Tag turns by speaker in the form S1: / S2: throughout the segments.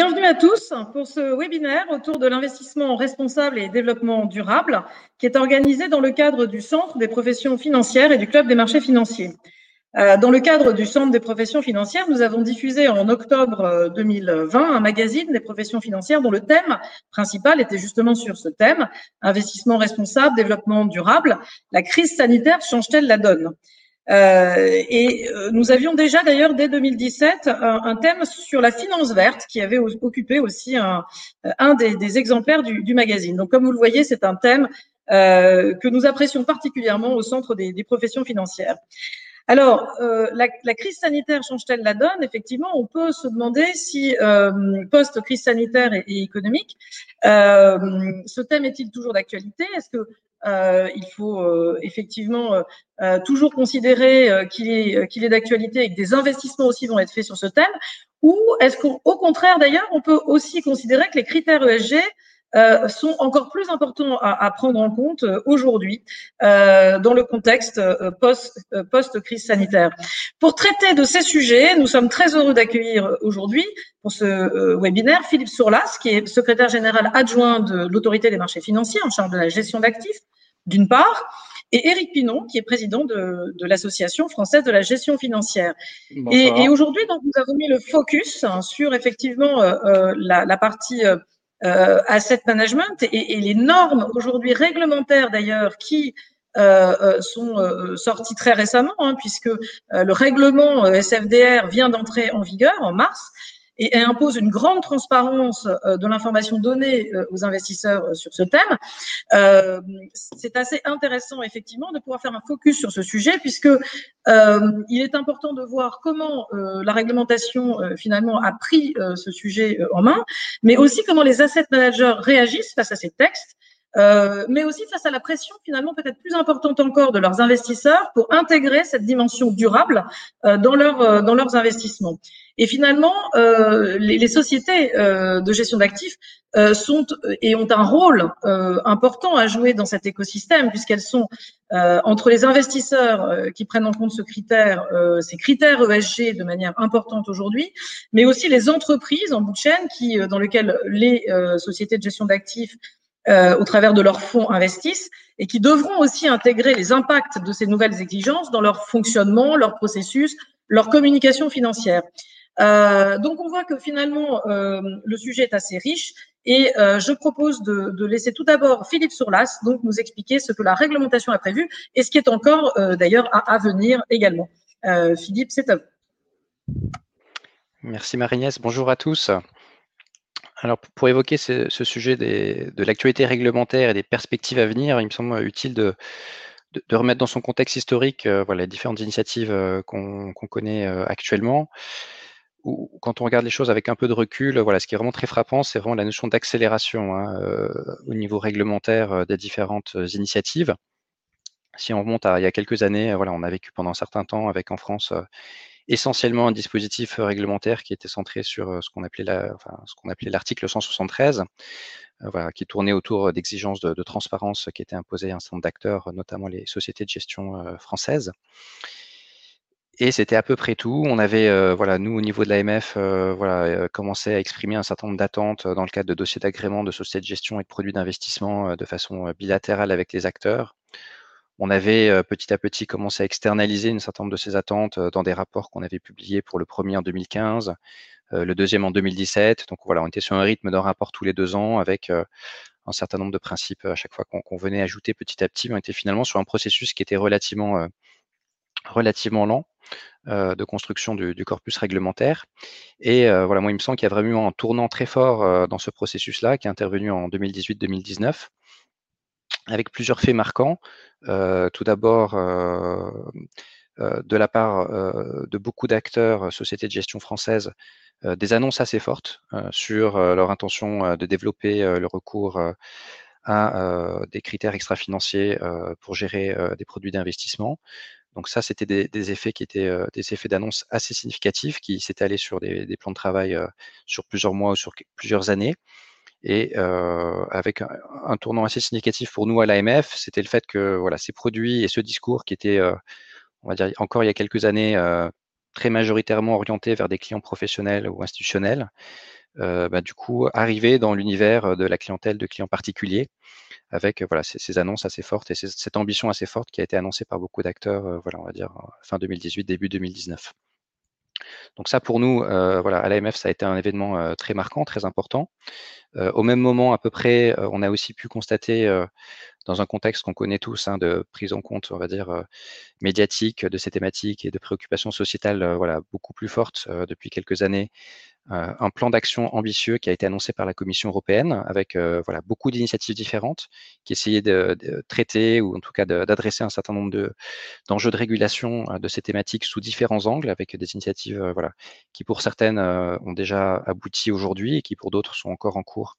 S1: Bienvenue à tous pour ce webinaire autour de l'investissement responsable et développement durable qui est organisé dans le cadre du Centre des professions financières et du Club des marchés financiers. Euh, dans le cadre du Centre des professions financières, nous avons diffusé en octobre 2020 euh, un magazine des professions financières dont le thème principal était justement sur ce thème, investissement responsable, développement durable. La crise sanitaire change-t-elle la donne? Et euh, nous avions déjà d'ailleurs dès 2017 un, thème sur la finance verte qui avait occupé aussi un, un des, exemplaires du, magazine. Donc comme vous le voyez, c'est un thème euh, que nous apprécions particulièrement au centre des, professions financières. Alors, euh, la, crise sanitaire change-t-elle la donne? Effectivement, on peut se demander si, euh, post-crise sanitaire et, et économique, euh, ce thème est-il toujours d'actualité? Est-ce que euh, il faut euh, effectivement euh, toujours considérer qu'il est, qu'il est d'actualité et que des investissements aussi vont être faits sur ce thème. Ou est-ce qu'au contraire, d'ailleurs, on peut aussi considérer que les critères ESG euh, sont encore plus importants à, à prendre en compte euh, aujourd'hui euh, dans le contexte post, post-crise sanitaire. Pour traiter de ces sujets, nous sommes très heureux d'accueillir aujourd'hui pour ce webinaire Philippe Sourlas, qui est secrétaire général adjoint de l'autorité des marchés financiers en charge de la gestion d'actifs, d'une part, et Éric Pinon, qui est président de, de l'Association française de la gestion financière. Et, et aujourd'hui, donc, nous avons mis le focus hein, sur effectivement euh, la, la, partie euh, asset management et, les normes aujourd'hui réglementaires d'ailleurs qui euh, euh sont euh, sorties très récemment, hein, puisque le règlement SFDR vient d'entrer en vigueur en mars et, impose une grande transparence euh, de l'information donnée euh, aux investisseurs euh, sur ce thème. c'est assez intéressant effectivement de pouvoir faire un focus sur ce sujet puisque il est important de voir comment la réglementation finalement a pris ce sujet en main, mais aussi comment les asset managers réagissent face à ces textes. Euh, mais aussi face à la pression finalement peut-être plus importante encore de leurs investisseurs pour intégrer cette dimension durable euh, dans, leur, euh, dans leurs investissements. Et finalement, les, les, sociétés de gestion d'actifs sont et ont un rôle important à jouer dans cet écosystème puisqu'elles sont entre les investisseurs qui prennent en compte ce critère, ces critères ESG de manière importante aujourd'hui, mais aussi les entreprises en bout de chaîne qui, dans lesquelles les sociétés de gestion d'actifs euh, au travers de leurs fonds investissent et qui devront aussi intégrer les impacts de ces nouvelles exigences dans leur fonctionnement, leur processus, leur communication financière. Euh, donc on voit que finalement euh, le sujet est assez riche et je propose de, laisser tout d'abord Philippe Sourlas donc nous expliquer ce que la réglementation a prévu et ce qui est encore d'ailleurs à, venir également. Philippe, c'est à vous.
S2: Merci Marignès. Bonjour à tous. Alors, pour évoquer ce, sujet de l'actualité réglementaire et des perspectives à venir, il me semble utile de, remettre dans son contexte historique euh, les différentes initiatives euh, qu'on qu connaît euh, actuellement. Quand on regarde les choses avec un peu de recul, voilà, ce qui est vraiment très frappant, c'est vraiment la notion d'accélération hein, au niveau réglementaire des différentes initiatives. Si on remonte à il y a quelques années, voilà, on a vécu pendant un certain temps avec en France essentiellement un dispositif réglementaire qui était centré sur ce qu'on appelait la, enfin, ce qu'on appelait l'article 173, euh, qui tournait autour d'exigences de, transparence qui étaient imposées à un certain nombre d'acteurs, notamment les sociétés de gestion euh, françaises. Et c'était à peu près tout. On avait, euh, voilà, nous au niveau de l'AMF, euh, voilà, commencé à exprimer un certain nombre d'attentes dans le cadre de dossiers d'agrément de sociétés de gestion et de produits d'investissement de façon bilatérale avec les acteurs on avait euh, petit à petit commencé à externaliser une certain nombre de ces attentes euh, dans des rapports qu'on avait publiés pour le premier en 2015, euh, le deuxième en 2017. Donc voilà, on était sur un rythme d'un rapport tous les deux ans avec un certain nombre de principes à chaque fois qu'on venait ajouter petit à petit. On était finalement sur un processus qui était relativement, relativement lent de construction du, du, corpus réglementaire. Et voilà, moi, il me semble qu'il y a vraiment un tournant très fort dans ce processus-là qui est intervenu en 2018-2019 avec plusieurs faits marquants. Euh, tout d'abord, euh, euh, de la part de beaucoup d'acteurs, sociétés de gestion françaises, des annonces assez fortes sur leur intention de développer le recours à des critères extra-financiers pour gérer des produits d'investissement. Donc ça, c'était des, effets qui étaient des effets d'annonce assez significatifs qui s'étaient allés sur des, plans de travail sur plusieurs mois ou sur plusieurs années. Et euh, avec un, tournant assez significatif pour nous à l'AMF, c'était le fait que voilà, ces produits et ce discours qui était, euh, on va dire, encore il y a quelques années, euh, très majoritairement orienté vers des clients professionnels ou institutionnels, bah, du coup arriver dans l'univers de la clientèle de clients particuliers avec voilà, ces, annonces assez fortes et cette ambition assez forte qui a été annoncée par beaucoup d'acteurs, voilà, on va dire fin 2018, début 2019. Donc ça, pour nous, voilà, à l'AMF, ça a été un événement très marquant, très important. au même moment, à peu près, on a aussi pu constater, dans un contexte qu'on connaît tous, hein, de prise en compte, on va dire, médiatique de ces thématiques et de préoccupations sociétales, voilà, beaucoup plus fortes depuis quelques années, euh, un plan d'action ambitieux qui a été annoncé par la Commission européenne avec euh, voilà, beaucoup d'initiatives différentes qui essayaient de, traiter ou en tout cas d'adresser un certain nombre d'enjeux de, régulation euh, de ces thématiques sous différents angles avec des initiatives voilà, qui pour certaines ont déjà abouti aujourd'hui et qui pour d'autres sont encore en cours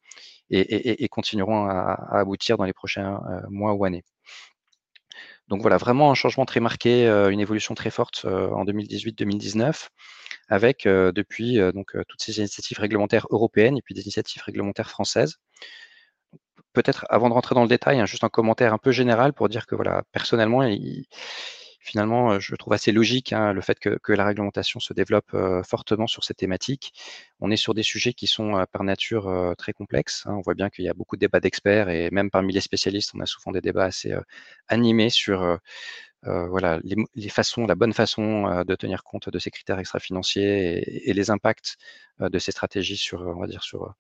S2: et, continueront à, aboutir dans les prochains mois ou années. Donc voilà, vraiment un changement très marqué, une évolution très forte en 2018-2019 avec euh, depuis euh, donc, euh, toutes ces initiatives réglementaires européennes et puis des initiatives réglementaires françaises. Peut-être avant de rentrer dans le détail, hein, juste un commentaire un peu général pour dire que voilà, personnellement, finalement, je trouve assez logique hein, le fait que, la réglementation se développe fortement sur ces thématiques. On est sur des sujets qui sont par nature très complexes. Hein. On voit bien qu'il y a beaucoup de débats d'experts et même parmi les spécialistes, on a souvent des débats assez animés sur euh, les, façons, la bonne façon euh, de tenir compte de ces critères extra-financiers et, les impacts euh, de ces stratégies sur, on va dire, sur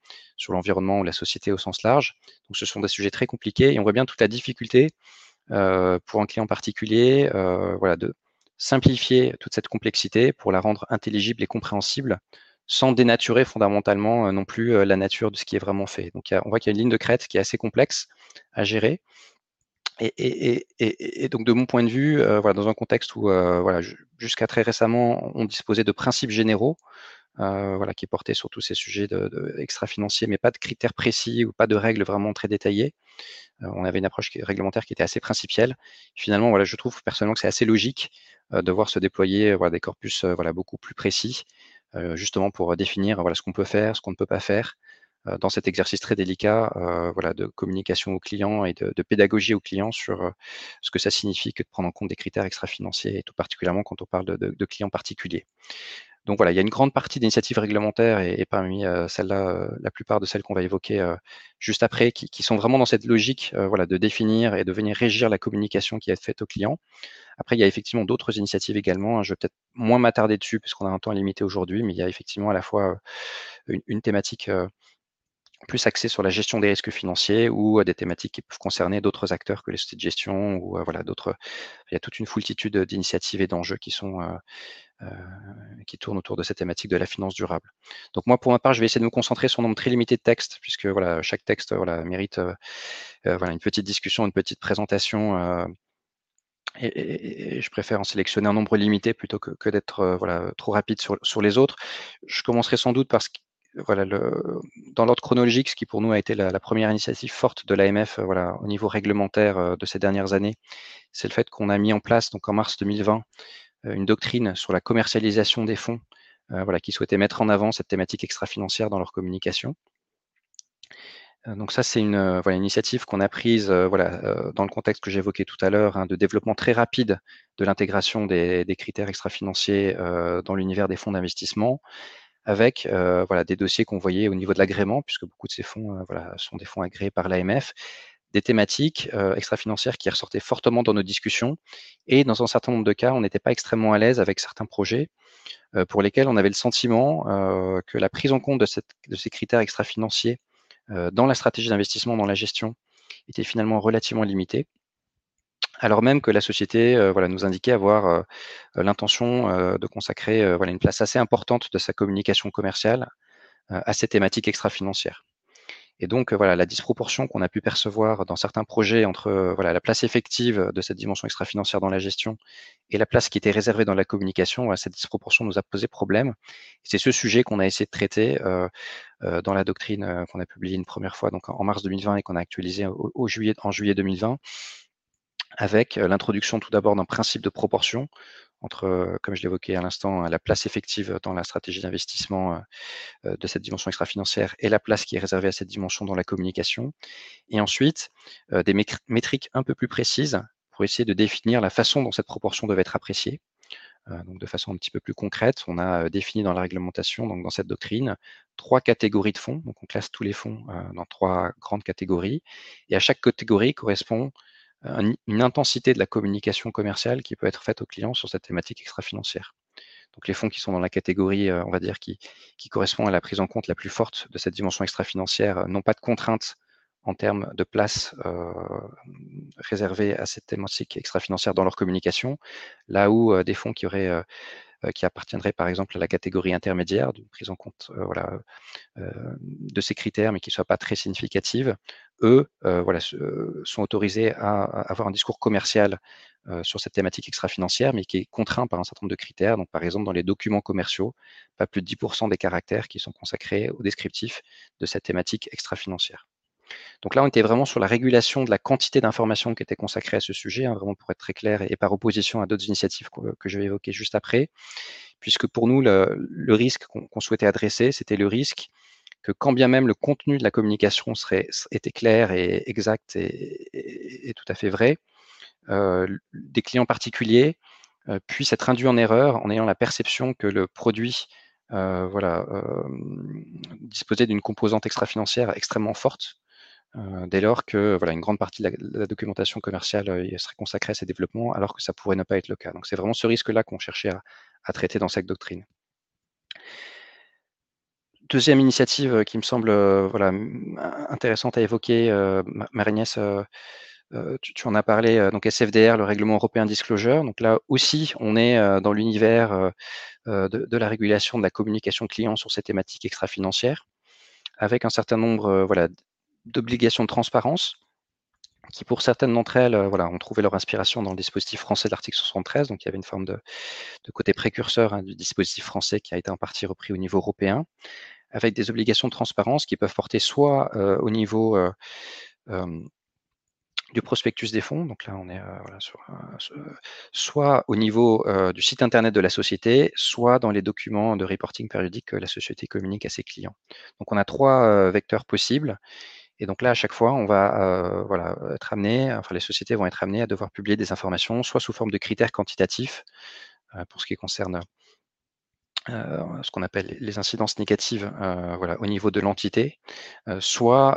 S2: l'environnement ou la société au sens large. Donc, ce sont des sujets très compliqués et on voit bien toute la difficulté pour un client particulier, voilà, de simplifier toute cette complexité pour la rendre intelligible et compréhensible sans dénaturer fondamentalement non plus la nature de ce qui est vraiment fait. Donc, on voit qu'il y a une ligne de crête qui est assez complexe à gérer et, donc, de mon point de vue, euh, voilà, dans un contexte où, euh, voilà, jusqu'à très récemment, on disposait de principes généraux, euh, voilà, qui portaient sur tous ces sujets extra-financiers, mais pas de critères précis ou pas de règles vraiment très détaillées. On avait une approche réglementaire qui était assez principielle. Finalement, je trouve personnellement que c'est assez logique de voir se déployer voilà, des corpus beaucoup plus précis, justement pour définir ce qu'on peut faire, ce qu'on ne peut pas faire, euh, dans cet exercice très délicat euh, de communication aux clients et de, pédagogie aux clients sur euh, ce que ça signifie que de prendre en compte des critères extra-financiers, et tout particulièrement quand on parle de, clients particuliers. Donc voilà, il y a une grande partie d'initiatives réglementaires et, parmi celles-là, la plupart de celles qu'on va évoquer juste après, qui, sont vraiment dans cette logique voilà, de définir et de venir régir la communication qui est faite aux clients. Après, il y a effectivement d'autres initiatives également. Hein. Je vais peut-être moins m'attarder dessus puisqu'on a un temps limité aujourd'hui, mais il y a effectivement à la fois une thématique plus axé sur la gestion des risques financiers ou des thématiques qui peuvent concerner d'autres acteurs que les sociétés de gestion ou voilà d'autres. Il y a toute une foultitude d'initiatives et d'enjeux qui sont qui tournent autour de cette thématique de la finance durable. Donc moi, pour ma part, je vais essayer de me concentrer sur un nombre très limité de textes, puisque voilà, chaque texte voilà, mérite voilà, une petite discussion, une petite présentation. Et, je préfère en sélectionner un nombre limité plutôt que, que d'être voilà, trop rapide sur, sur les autres. Je commencerai sans doute par ce voilà, dans l'ordre chronologique, ce qui pour nous a été la, première initiative forte de l'AMF euh, voilà, au niveau réglementaire euh, de ces dernières années, c'est le fait qu'on a mis en place, donc en mars 2020, euh, une doctrine sur la commercialisation des fonds voilà, qui souhaitait mettre en avant cette thématique extra-financière dans leur communication. Donc ça, c'est une, voilà, initiative qu'on a prise voilà, dans le contexte que j'évoquais tout à l'heure, hein, de développement très rapide de l'intégration des, des, critères extra-financiers dans l'univers des fonds d'investissement avec euh, voilà, des dossiers qu'on voyait au niveau de l'agrément, puisque beaucoup de ces fonds euh, voilà, sont des fonds agréés par l'AMF, des thématiques euh, extra-financières qui ressortaient fortement dans nos discussions. Et dans un certain nombre de cas, on n'était pas extrêmement à l'aise avec certains projets pour lesquels on avait le sentiment que la prise en compte de, de ces critères extra-financiers dans la stratégie d'investissement, dans la gestion, était finalement relativement limitée alors même que la société euh, voilà, nous indiquait avoir euh, euh, l'intention de consacrer voilà, une place assez importante de sa communication commerciale à ces thématiques extra-financières. Et donc, voilà, la disproportion qu'on a pu percevoir dans certains projets entre voilà, la place effective de cette dimension extra-financière dans la gestion et la place qui était réservée dans la communication, cette disproportion nous a posé problème. C'est ce sujet qu'on a essayé de traiter dans la doctrine qu'on a publiée une première fois donc en mars 2020 et qu'on a actualisé au juillet, en juillet 2020 avec l'introduction tout d'abord d'un principe de proportion entre, comme je l'évoquais à l'instant, la place effective dans la stratégie d'investissement de cette dimension extra-financière et la place qui est réservée à cette dimension dans la communication. Et ensuite, des métriques un peu plus précises pour essayer de définir la façon dont cette proportion devait être appréciée. donc de façon un petit peu plus concrète, on a défini dans la réglementation, donc dans cette doctrine, trois catégories de fonds. Donc on classe tous les fonds dans trois grandes catégories. Et à chaque catégorie correspond une intensité de la communication commerciale qui peut être faite aux clients sur cette thématique extra-financière. Donc les fonds qui sont dans la catégorie, on va dire, qui, qui correspond à la prise en compte la plus forte de cette dimension extra-financière, n'ont pas de contraintes en termes de place euh, réservée à cette thématique extra-financière dans leur communication, là où euh, des fonds qui auraient euh, qui appartiendraient par exemple à la catégorie intermédiaire, d'une prise en compte voilà, de ces critères, mais qui ne soient pas très significatives, eux sont autorisés à, avoir un discours commercial sur cette thématique extra-financière, mais qui est contraint par un certain nombre de critères. Donc, par exemple, dans les documents commerciaux, pas plus de 10% des caractères qui sont consacrés au descriptif de cette thématique extra-financière. Donc là, on était vraiment sur la régulation de la quantité d'informations qui étaient consacrées à ce sujet, hein, vraiment pour être très clair, et, par opposition à d'autres initiatives que, je vais évoquer juste après, puisque pour nous, le, risque qu'on souhaitait adresser, c'était le risque que quand bien même le contenu de la communication était clair et exact et, tout à fait vrai, euh, des clients particuliers euh, puissent être induits en erreur en ayant la perception que le produit euh, disposait d'une composante extra-financière extrêmement forte dès lors que voilà, une grande partie de la, documentation commerciale serait consacrée à ces développements, alors que ça pourrait ne pas être le cas. Donc c'est vraiment ce risque-là qu'on cherchait à, traiter dans cette doctrine. Deuxième initiative qui me semble intéressante à évoquer, Marignès, tu, en as parlé, donc SFDR, le règlement européen disclosure. Donc là aussi, on est dans l'univers de, de, la régulation de la communication client sur ces thématiques extra-financières, avec un certain nombre voilà, d'obligations de transparence qui, pour certaines d'entre elles, euh, voilà, ont trouvé leur inspiration dans le dispositif français de l'article 73. Donc, il y avait une forme de, côté précurseur hein, du dispositif français qui a été en partie repris au niveau européen, avec des obligations de transparence qui peuvent porter soit euh, au niveau euh, du prospectus des fonds, donc là on est voilà, sur, soit au niveau du site internet de la société, soit dans les documents de reporting périodique que la société communique à ses clients. Donc on a trois vecteurs possibles et donc là, à chaque fois, on va euh, voilà, être amené, enfin les sociétés vont être amenées à devoir publier des informations, soit sous forme de critères quantitatifs, euh, pour ce qui concerne euh, ce qu'on appelle les incidences négatives voilà, au niveau de l'entité, soit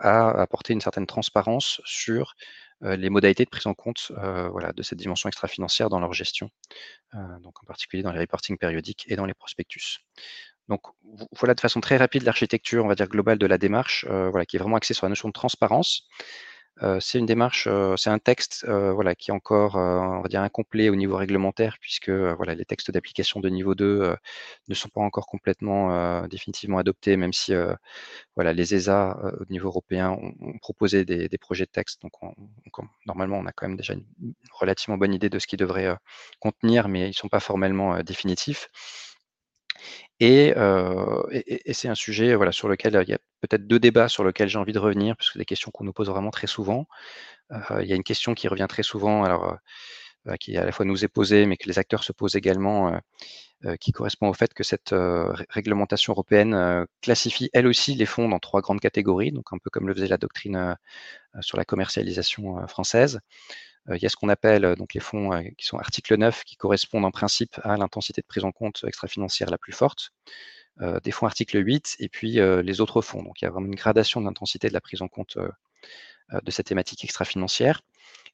S2: à apporter une certaine transparence sur les modalités de prise en compte voilà, de cette dimension extra-financière dans leur gestion, donc en particulier dans les reportings périodiques et dans les prospectus. Donc voilà de façon très rapide l'architecture, on va dire globale de la démarche, euh, voilà, qui est vraiment axée sur la notion de transparence. Euh, c'est une démarche, euh, c'est un texte voilà, qui est encore on va dire incomplet au niveau réglementaire, puisque voilà, les textes d'application de niveau 2 ne sont pas encore complètement définitivement adoptés, même si voilà, les ESA au niveau européen ont, proposé des, projets de texte. Donc normalement, on a quand même déjà une relativement bonne idée de ce qu'ils devraient contenir, mais ils ne sont pas formellement définitifs. Euh, et, c'est un sujet voilà, sur lequel il y a peut-être deux débats sur lesquels j'ai envie de revenir, puisque des questions qu'on nous pose vraiment très souvent. Euh, il y a une question qui revient très souvent, alors euh, qui à la fois nous est posée, mais que les acteurs se posent également, qui correspond au fait que cette réglementation européenne classifie elle aussi les fonds dans trois grandes catégories, donc un peu comme le faisait la doctrine sur la commercialisation française. Euh, il y a ce qu'on appelle euh, donc les fonds euh, qui sont article 9, qui correspondent en principe à l'intensité de prise en compte extra-financière la plus forte. des fonds article 8 et puis les autres fonds. Donc il y a vraiment une gradation de l'intensité de la prise en compte de cette thématique extra-financière.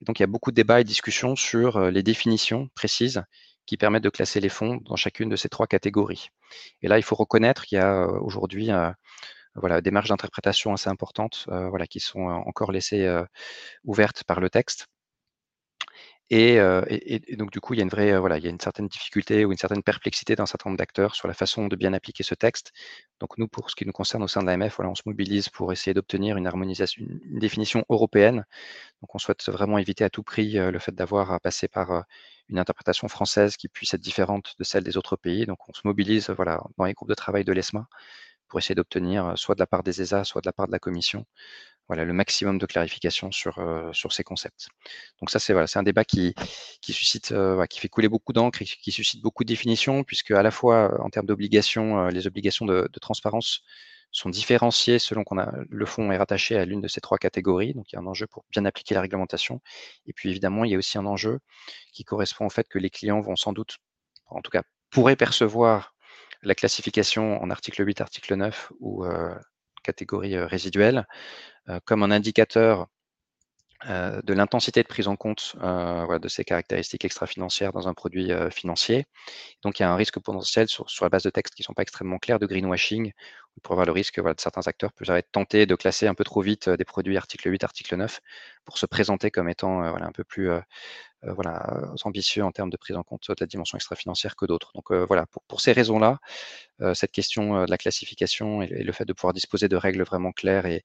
S2: donc il y a beaucoup de débats et discussions sur les définitions précises qui permettent de classer les fonds dans chacune de ces trois catégories. Et là, il faut reconnaître qu'il y a aujourd'hui voilà, des marges d'interprétation assez importantes voilà, qui sont encore laissées ouvertes par le texte. Et, donc, du coup, il y a une vraie, voilà, il y a une certaine difficulté ou une certaine perplexité d'un certain nombre d'acteurs sur la façon de bien appliquer ce texte. Donc, nous, pour ce qui nous concerne au sein de l'AMF, voilà, on se mobilise pour essayer d'obtenir une harmonisation, une définition européenne. Donc, on souhaite vraiment éviter à tout prix le fait d'avoir à passer par une interprétation française qui puisse être différente de celle des autres pays. Donc, on se mobilise, voilà, dans les groupes de travail de l'ESMA pour essayer d'obtenir, soit de la part des ESA, soit de la part de la Commission, voilà, le maximum de clarification sur, euh, sur ces concepts. Donc ça, c'est voilà, un débat qui, qui suscite, euh, qui fait couler beaucoup d'encre et qui suscite beaucoup de définitions, puisque à la fois en termes d'obligations, euh, les obligations de, transparence sont différenciées selon qu'on a le fonds est rattaché à l'une de ces trois catégories. Donc il y a un enjeu pour bien appliquer la réglementation. Et puis évidemment, il y a aussi un enjeu qui correspond au fait que les clients vont sans doute en tout cas, pourrait percevoir la classification en article 8, article 9 ou catégorie résiduelle comme un indicateur de l'intensité de prise en compte de ces caractéristiques extra-financières dans un produit financier. Donc, il y a un risque potentiel sur, la base de textes qui ne sont pas extrêmement clairs de greenwashing. On pourrait avoir le risque que certains acteurs peuvent être tentés de classer un peu trop vite des produits article 8, article 9 pour se présenter comme étant un peu plus ambitieux en termes de prise en compte de la dimension extra-financière que d'autres. Donc voilà, pour, ces raisons-là, cette question de la classification et, le fait de pouvoir disposer de règles vraiment claires et,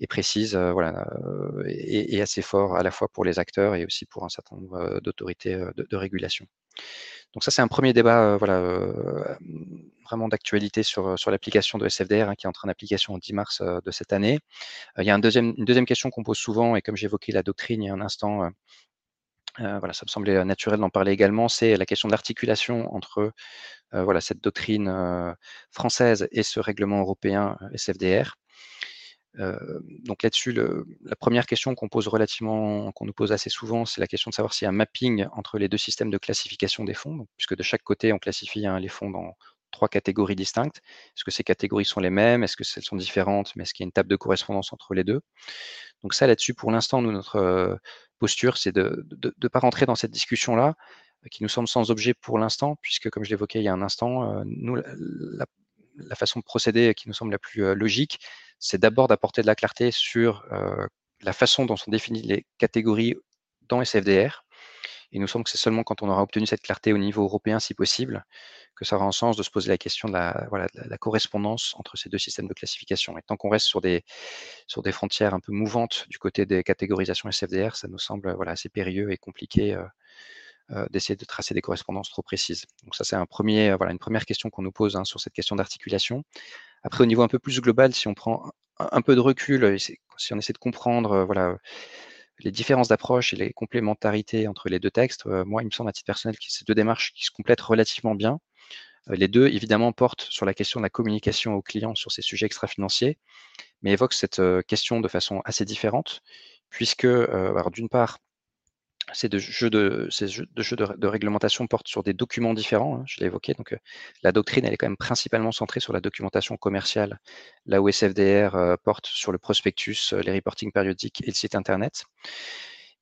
S2: et précise, voilà, et, assez fort à la fois pour les acteurs et aussi pour un certain nombre d'autorités de, régulation. Donc ça, c'est un premier débat voilà, vraiment d'actualité sur, sur l'application de SFDR hein, qui est en application au 10 mars de cette année. il y a une deuxième question qu'on pose souvent, et comme j'évoquais la doctrine il y a un instant, voilà, ça me semblait naturel d'en parler également, c'est la question de l'articulation entre voilà, cette doctrine française et ce règlement européen SFDR donc là-dessus, la première question qu'on pose relativement, qu'on nous pose assez souvent, c'est la question de savoir s'il y a un mapping entre les deux systèmes de classification des fonds, puisque de chaque côté, on classifie hein, les fonds dans trois catégories distinctes. Est-ce que ces catégories sont les mêmes? Est-ce que elles sont différentes? Mais est-ce qu'il y a une table de correspondance entre les deux? Donc ça, là-dessus, pour l'instant, notre posture, c'est de ne pas rentrer dans cette discussion-là, qui nous semble sans objet pour l'instant, puisque, comme je l'évoquais il y a un instant, nous, la, la façon de procéder qui nous semble la plus logique, c'est d'abord d'apporter de la clarté sur la façon dont sont définies les catégories dans SFDR. Il nous semble que c'est seulement quand on aura obtenu cette clarté au niveau européen, si possible, que ça aura un sens de se poser la question de la, correspondance entre ces deux systèmes de classification. Et tant qu'on reste sur des, frontières un peu mouvantes du côté des catégorisations SFDR, ça nous semble assez périlleux et compliqué euh, d'essayer de tracer des correspondances trop précises. Donc ça, c'est un premier, euh, voilà, une première question qu'on nous pose hein, sur cette question d'articulation. Après, au niveau un peu plus global, si on prend un, peu de recul, si on essaie de comprendre euh, voilà, les différences d'approche et les complémentarités entre les deux textes, moi, il me semble à titre personnel que ces deux démarches qui se complètent relativement bien. les deux, évidemment, portent sur la question de la communication aux clients sur ces sujets extra-financiers, mais évoquent cette question de façon assez différente, puisque, d'une part, ces deux jeux de, ces jeux de, réglementation portent sur des documents différents, hein, je l'ai évoqué. Donc, la doctrine, elle est quand même principalement centrée sur la documentation commerciale, là où SFDR porte sur le prospectus, les reporting périodiques et le site Internet.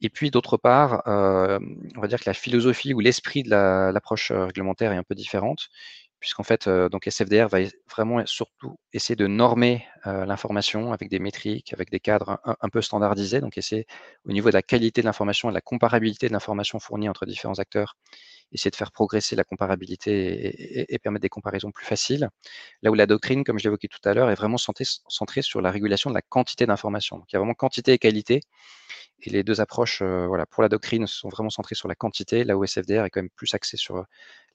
S2: Et puis, d'autre part, on va dire que la philosophie ou l'esprit de l'approche réglementaire est un peu différente puisqu'en fait, donc SFDR va vraiment surtout essayer de normer l'information avec des métriques, avec des cadres un, peu standardisés, donc essayer au niveau de la qualité de l'information de la comparabilité de l'information fournie entre différents acteurs, essayer de faire progresser la comparabilité et, permettre des comparaisons plus faciles. Là où la doctrine, comme je l'évoquais tout à l'heure, est vraiment centrée, centrée sur la régulation de la quantité d'informations. Donc il y a vraiment quantité et qualité, et les deux approches, euh, voilà, pour la doctrine, sont vraiment centrées sur la quantité, là où SFDR est quand même plus axé sur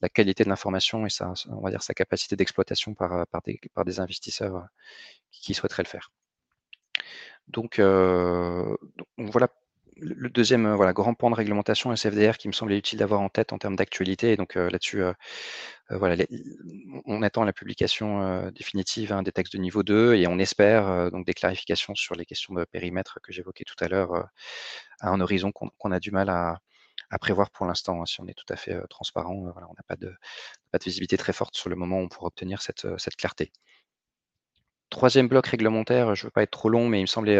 S2: la qualité de l'information et sa, capacité d'exploitation par, euh, des, investisseurs euh, qui souhaiteraient le faire. Donc, euh, voilà le deuxième voilà, grand pan de réglementation SFDR qui me semblait utile d'avoir en tête en termes d'actualité. Donc là-dessus, voilà, on attend la publication définitive hein, des textes de niveau 2 et on espère donc des clarifications sur les questions de périmètre que j'évoquais tout à l'heure à un horizon qu'on a du mal à, prévoir pour l'instant. Hein, si on est tout à fait transparent, on n'a pas de, visibilité très forte sur le moment où on pourra obtenir cette clarté. Troisième bloc réglementaire, je ne veux pas être trop long, mais il me semblait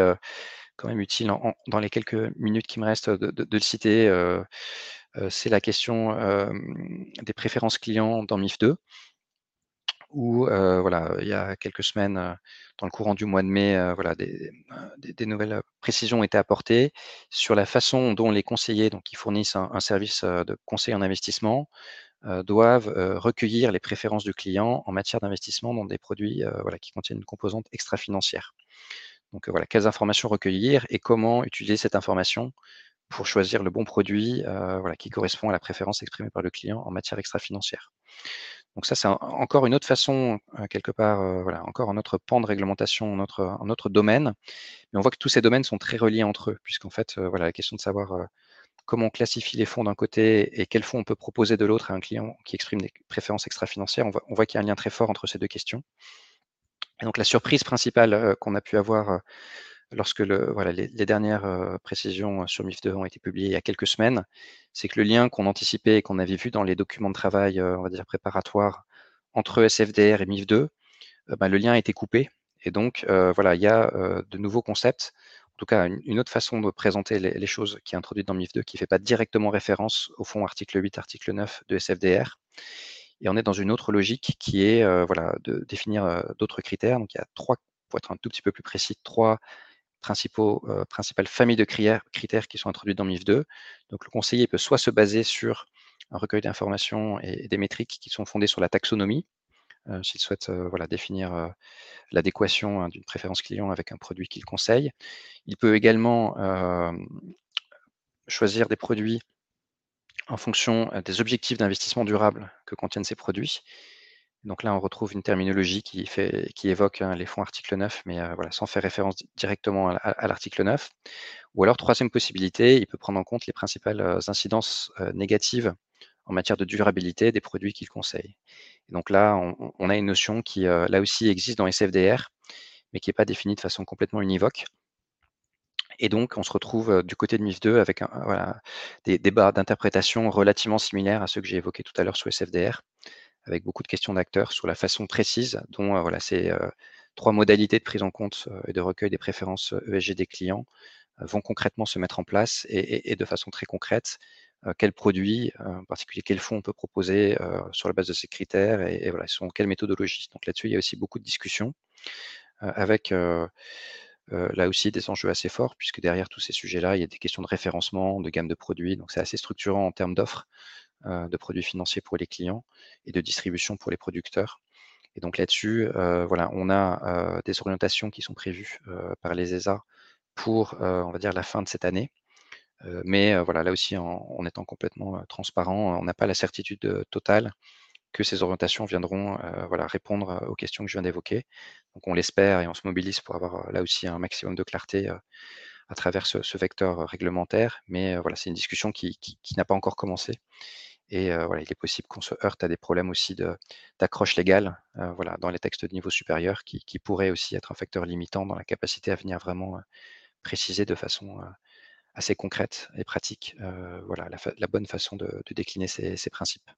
S2: quand même utile dans les quelques minutes qui me restent de, le citer. C'est la question des préférences clients dans MIF 2 où voilà, il y a quelques semaines, dans le courant du mois de mai, voilà, des, nouvelles précisions ont été apportées sur la façon dont les conseillers, qui fournissent un, service de conseil en investissement, doivent recueillir les préférences du client en matière d'investissement dans des produits qui contiennent une composante extra-financière. Donc voilà, quelles informations recueillir et comment utiliser cette information pour choisir le bon produit voilà, qui correspond à la préférence exprimée par le client en matière extra-financière. Donc ça, c'est encore une autre façon, quelque part, voilà, encore un autre pan de réglementation, un autre, un autre domaine. Mais on voit que tous ces domaines sont très reliés entre eux, puisqu'en fait, voilà, la question de savoir comment on classifie les fonds d'un côté et quels fonds on peut proposer de l'autre à un client qui exprime des préférences extra-financières, on voit qu'il y a un lien très fort entre ces deux questions. Et donc la surprise principale qu'on a pu avoir lorsque voilà, les, dernières précisions sur MIF2 ont été publiées il y a quelques semaines, c'est que le lien qu'on anticipait et qu'on avait vu dans les documents de travail, on va dire préparatoires, entre SFDR et MIF2, bah, le lien a été coupé. Et donc, voilà, il y a de nouveaux concepts en tout cas une, autre façon de présenter les, choses qui est introduite dans MIF2 qui ne fait pas directement référence au fond article 8, article 9 de SFDR. Et on est dans une autre logique qui est voilà, de définir d'autres critères. Donc il y a trois, pour être un tout petit peu plus précis, trois principaux, principales familles de critères qui sont introduites dans MIF2. Donc le conseiller peut soit se baser sur un recueil d'informations et des métriques qui sont fondées sur la taxonomie, euh, s'il souhaite euh, voilà, définir euh, l'adéquation hein, d'une préférence client avec un produit qu'il conseille. Il peut également choisir des produits en fonction des objectifs d'investissement durable que contiennent ces produits. Donc là, on retrouve une terminologie qui, évoque hein, les fonds article 9, mais voilà, sans faire référence directement à, l'article 9. Ou alors, troisième possibilité, il peut prendre en compte les principales incidences négatives en matière de durabilité des produits qu'il conseille. donc là, on, a une notion qui, euh, là aussi, existe dans SFDR, mais qui n'est pas définie de façon complètement univoque. Et donc, on se retrouve euh, du côté de MIF2 avec des débats d'interprétation relativement similaires à ceux que j'ai évoqués tout à l'heure sur SFDR, avec beaucoup de questions d'acteurs sur la façon précise dont voilà, ces trois modalités de prise en compte et de recueil des préférences ESG des clients vont concrètement se mettre en place et de façon très concrète quels produits, en particulier quels fonds on peut proposer sur la base de ces critères et, et voilà, quelle méthodologie. Donc là-dessus, il y a aussi beaucoup de discussions avec là aussi des enjeux assez forts, puisque derrière tous ces sujets-là, il y a des questions de référencement, de gamme de produits. Donc c'est assez structurant en termes d'offres de produits financiers pour les clients et de distribution pour les producteurs. Et donc là-dessus, voilà, on a des orientations qui sont prévues par les ESA pour, on va dire, la fin de cette année mais voilà, là aussi, en, étant complètement transparent, on n'a pas la certitude totale que ces orientations viendront voilà, répondre aux questions que je viens d'évoquer. Donc on l'espère et on se mobilise pour avoir là aussi un maximum de clarté à travers ce, vecteur réglementaire. Mais voilà, c'est une discussion qui, n'a pas encore commencé. Et voilà, il est possible qu'on se heurte à des problèmes aussi d'accroche légale dans les textes de niveau supérieur qui, pourraient aussi être un facteur limitant dans la capacité à venir vraiment préciser de façon assez concrète et pratique, la, bonne façon de, décliner ces, principes.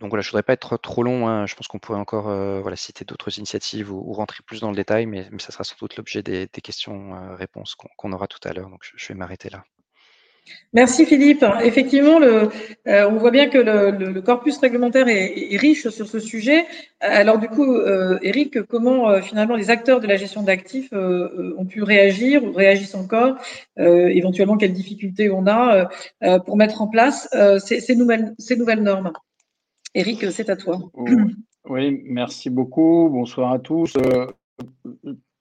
S2: Donc voilà, je ne voudrais pas être trop long, hein. je pense qu'on pourrait encore citer d'autres initiatives ou, rentrer plus dans le détail, mais, ça sera sans doute l'objet des, questions-réponses qu'on aura tout à l'heure, donc je vais m'arrêter là.
S1: Merci Philippe. Effectivement, euh, on voit bien que le, corpus réglementaire est, riche sur ce sujet. Alors du coup, euh, Eric, comment euh, finalement les acteurs de la gestion d'actifs ont pu réagir ou réagissent encore Éventuellement, quelles difficultés on a pour mettre en place ces, nouvelles, ces nouvelles normes? Eric, c'est à toi.
S3: Oui, merci beaucoup. Bonsoir à tous.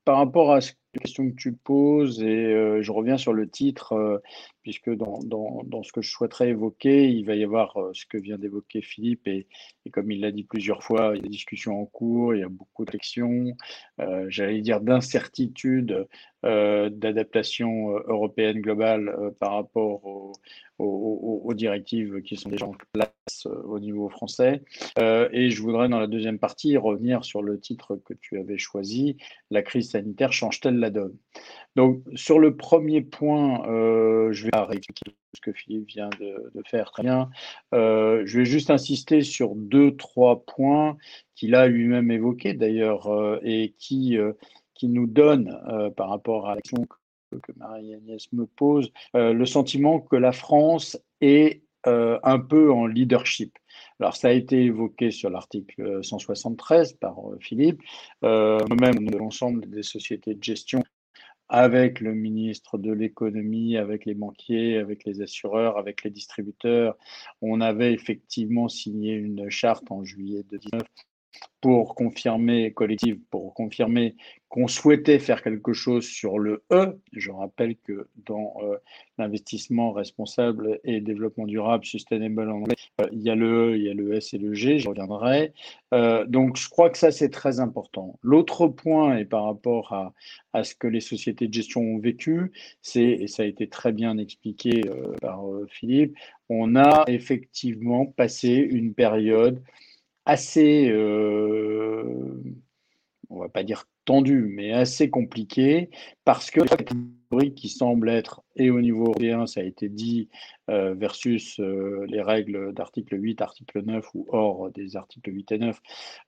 S3: par rapport à ce question que tu poses et je reviens sur le titre puisque dans, dans, ce que je souhaiterais évoquer, il va y avoir euh, ce que vient d'évoquer Philippe, et, comme il l'a dit plusieurs fois, il y a des discussions en cours, il y a beaucoup d'actions, euh, j'allais dire d'incertitude, euh, d'adaptation européenne globale par rapport aux, directives qui sont déjà en place au niveau français. et je voudrais, dans la deuxième partie, revenir sur le titre que tu avais choisi, La crise sanitaire change-t-elle la donne? Donc, sur le premier point, je vais réexpliquer ce que Philippe vient de, faire très bien. Euh, je vais juste insister sur deux, trois points qu'il a lui-même évoqués d'ailleurs euh, et qui, euh, qui nous donnent, par rapport à la question que, Marie-Agnès me pose, le sentiment que la France est un peu en leadership. Alors, ça a été évoqué sur l'article 173 par Philippe. Nous-mêmes, de l'ensemble des sociétés de gestion, avec le ministre de l'économie, avec les banquiers, avec les assureurs, avec les distributeurs. On avait effectivement signé une charte en juillet 2019 pour confirmer, collective, pour confirmer qu'on souhaitait faire quelque chose sur le E. Je rappelle que dans euh, l'investissement responsable et développement durable, sustainable en anglais, euh, il y a le E, il y a le S et le G, je reviendrai. Euh, donc je crois que ça c'est très important. L'autre point, et par rapport à, à, ce que les sociétés de gestion ont vécu, c'est, et ça a été très bien expliqué par Philippe, on a effectivement passé une période assez, euh, on va pas dire tendu, mais assez compliqué, parce que la catégorie qui semble être, et au niveau européen, ça a été dit, euh, versus euh, les règles d'article 8, article 9 ou hors des articles 8 et 9,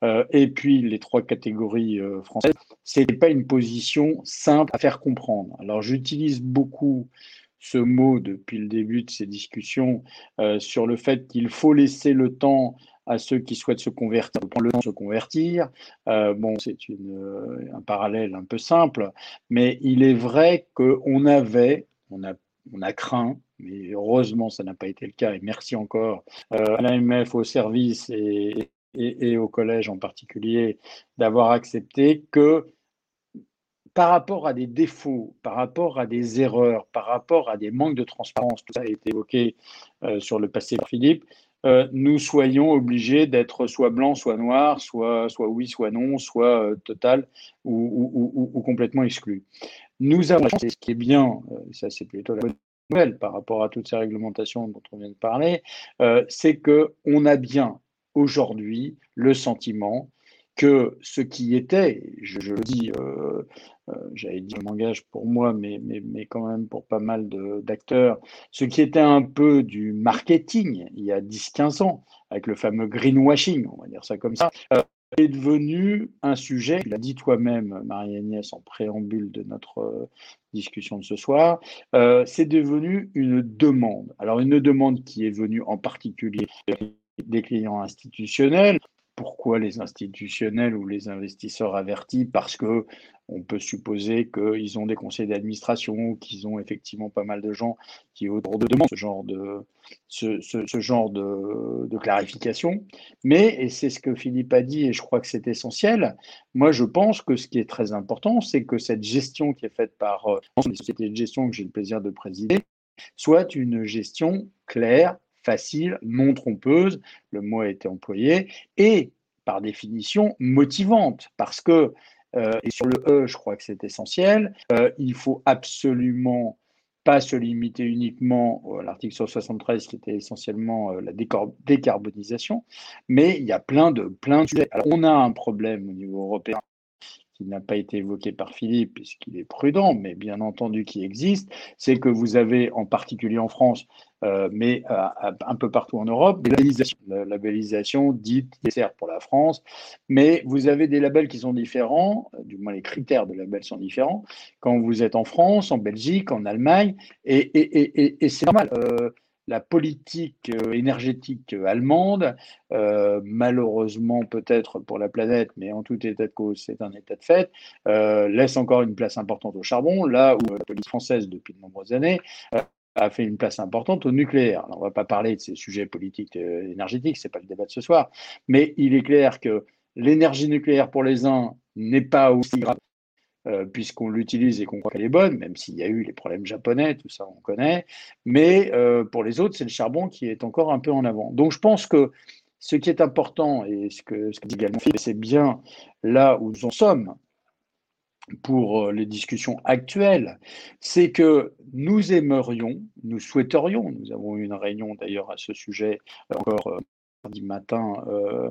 S3: euh, et puis les trois catégories françaises, ce n'est pas une position simple à faire comprendre. Alors j'utilise beaucoup ce mot depuis le début de ces discussions sur le fait qu'il faut laisser le temps à ceux qui souhaitent se convertir, prendre le temps de se convertir. Euh, bon, c'est euh, un parallèle un peu simple, mais il est vrai qu'on avait, on a, on a craint, mais heureusement ça n'a pas été le cas, et merci encore euh, à l'AMF, au service et, et, au collège en particulier, d'avoir accepté que par rapport à des défauts, par rapport à des erreurs, par rapport à des manques de transparence, tout ça a été évoqué sur le passé par Philippe, euh, nous soyons obligés d'être soit blanc, soit noir, soit, soit oui, soit non, soit euh, total ou, complètement exclu. Nous avons, ce qui est bien, euh, ça c'est plutôt la bonne nouvelle par rapport à toutes ces réglementations dont on vient de parler, c'est qu'on a bien aujourd'hui le sentiment que ce qui était, je, le dis, euh, euh, j'avais dit, je m'engage pour moi, mais, mais, mais, quand même pour pas mal d'acteurs, ce qui était un peu du marketing il y a 10-15 ans, avec le fameux greenwashing, on va dire ça comme ça, euh, est devenu un sujet, tu l'as dit toi-même, Marie-Agnès, en préambule de notre discussion de ce soir, c'est devenu une demande. Alors une demande qui est venue en particulier des clients institutionnels, pourquoi les institutionnels ou les investisseurs avertis Parce que on peut supposer qu'ils ont des conseils d'administration, qu'ils ont effectivement pas mal de gens qui autour de demandent ce genre de, ce, genre de, clarification. Mais, et c'est ce que Philippe a dit, et je crois que c'est essentiel, moi je pense que ce qui est très important, c'est que cette gestion qui est faite par euh, les sociétés de gestion que j'ai le plaisir de présider, soit une gestion claire, facile, non trompeuse, le mot a été employé, et par définition motivante, parce que, euh, et sur le E, je crois que c'est essentiel, euh, il faut absolument pas se limiter uniquement à l'article 173 qui était essentiellement euh, la décarbonisation, mais il y a plein de, plein de sujets. On a un problème au niveau européen qui n'a pas été évoqué par Philippe, puisqu'il est prudent, mais bien entendu qui existe, c'est que vous avez, en particulier en France, euh, mais euh, un peu partout en Europe, des labellisations, la labellisation dite nécessaire pour la France, mais vous avez des labels qui sont différents, du moins les critères de label sont différents, quand vous êtes en France, en Belgique, en Allemagne, et, c'est normal. Euh, la politique énergétique allemande, malheureusement peut-être pour la planète, mais en tout état de cause, c'est un état de fait, laisse encore une place importante au charbon, là où la politique française, depuis de nombreuses années, a fait une place importante au nucléaire. on ne va pas parler de ces sujets politiques et énergétiques, ce n'est pas le débat de ce soir, mais il est clair que l'énergie nucléaire pour les uns n'est pas aussi grave euh, puisqu'on l'utilise et qu'on croit qu'elle est bonne, même s'il y a eu les problèmes japonais, tout ça on connaît. Mais euh, pour les autres, c'est le charbon qui est encore un peu en avant. Donc je pense que ce qui est important, et ce que, ce que dit également c'est bien là où nous en sommes pour euh, les discussions actuelles, c'est que nous aimerions, nous souhaiterions, nous avons eu une réunion d'ailleurs à ce sujet encore mardi matin euh,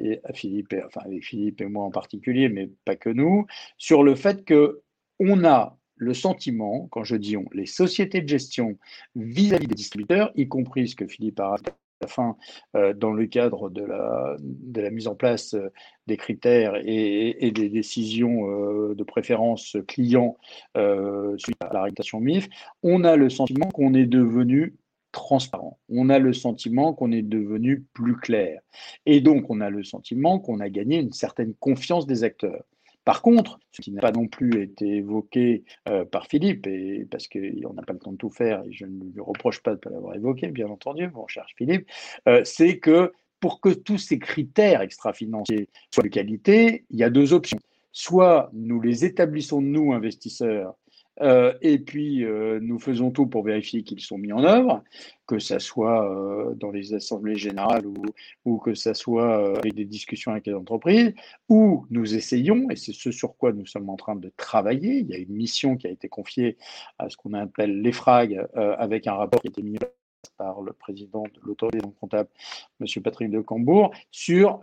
S3: et Philippe, avec Philippe et moi en particulier, mais pas que nous, sur le fait que on a le sentiment, quand je dis on, les sociétés de gestion vis-à-vis des distributeurs, y compris ce que Philippe a fin euh, dans le cadre de la, mise en place euh, des critères et, des décisions de préférence client suite à la MIF, on a le sentiment qu'on est devenu transparent. On a le sentiment qu'on est devenu plus clair. Et donc, on a le sentiment qu'on a gagné une certaine confiance des acteurs. Par contre, ce qui n'a pas non plus été évoqué euh, par Philippe, et parce qu'on n'a pas le temps de tout faire, et je ne lui reproche pas de ne pas l'avoir évoqué, bien entendu, on cherche Philippe, euh, c'est que pour que tous ces critères extra-financiers soient de qualité, il y a deux options. Soit nous les établissons, nous, investisseurs, euh, et puis, euh, nous faisons tout pour vérifier qu'ils sont mis en œuvre, que ce soit euh, dans les assemblées générales ou, que ce soit avec des discussions avec les entreprises, ou nous essayons, et c'est ce sur quoi nous sommes en train de travailler, il y a une mission qui a été confiée à ce qu'on appelle l'EFRAG, avec un rapport qui a été mis par le président de l'autorité comptable, M. Patrick de Cambourg, sur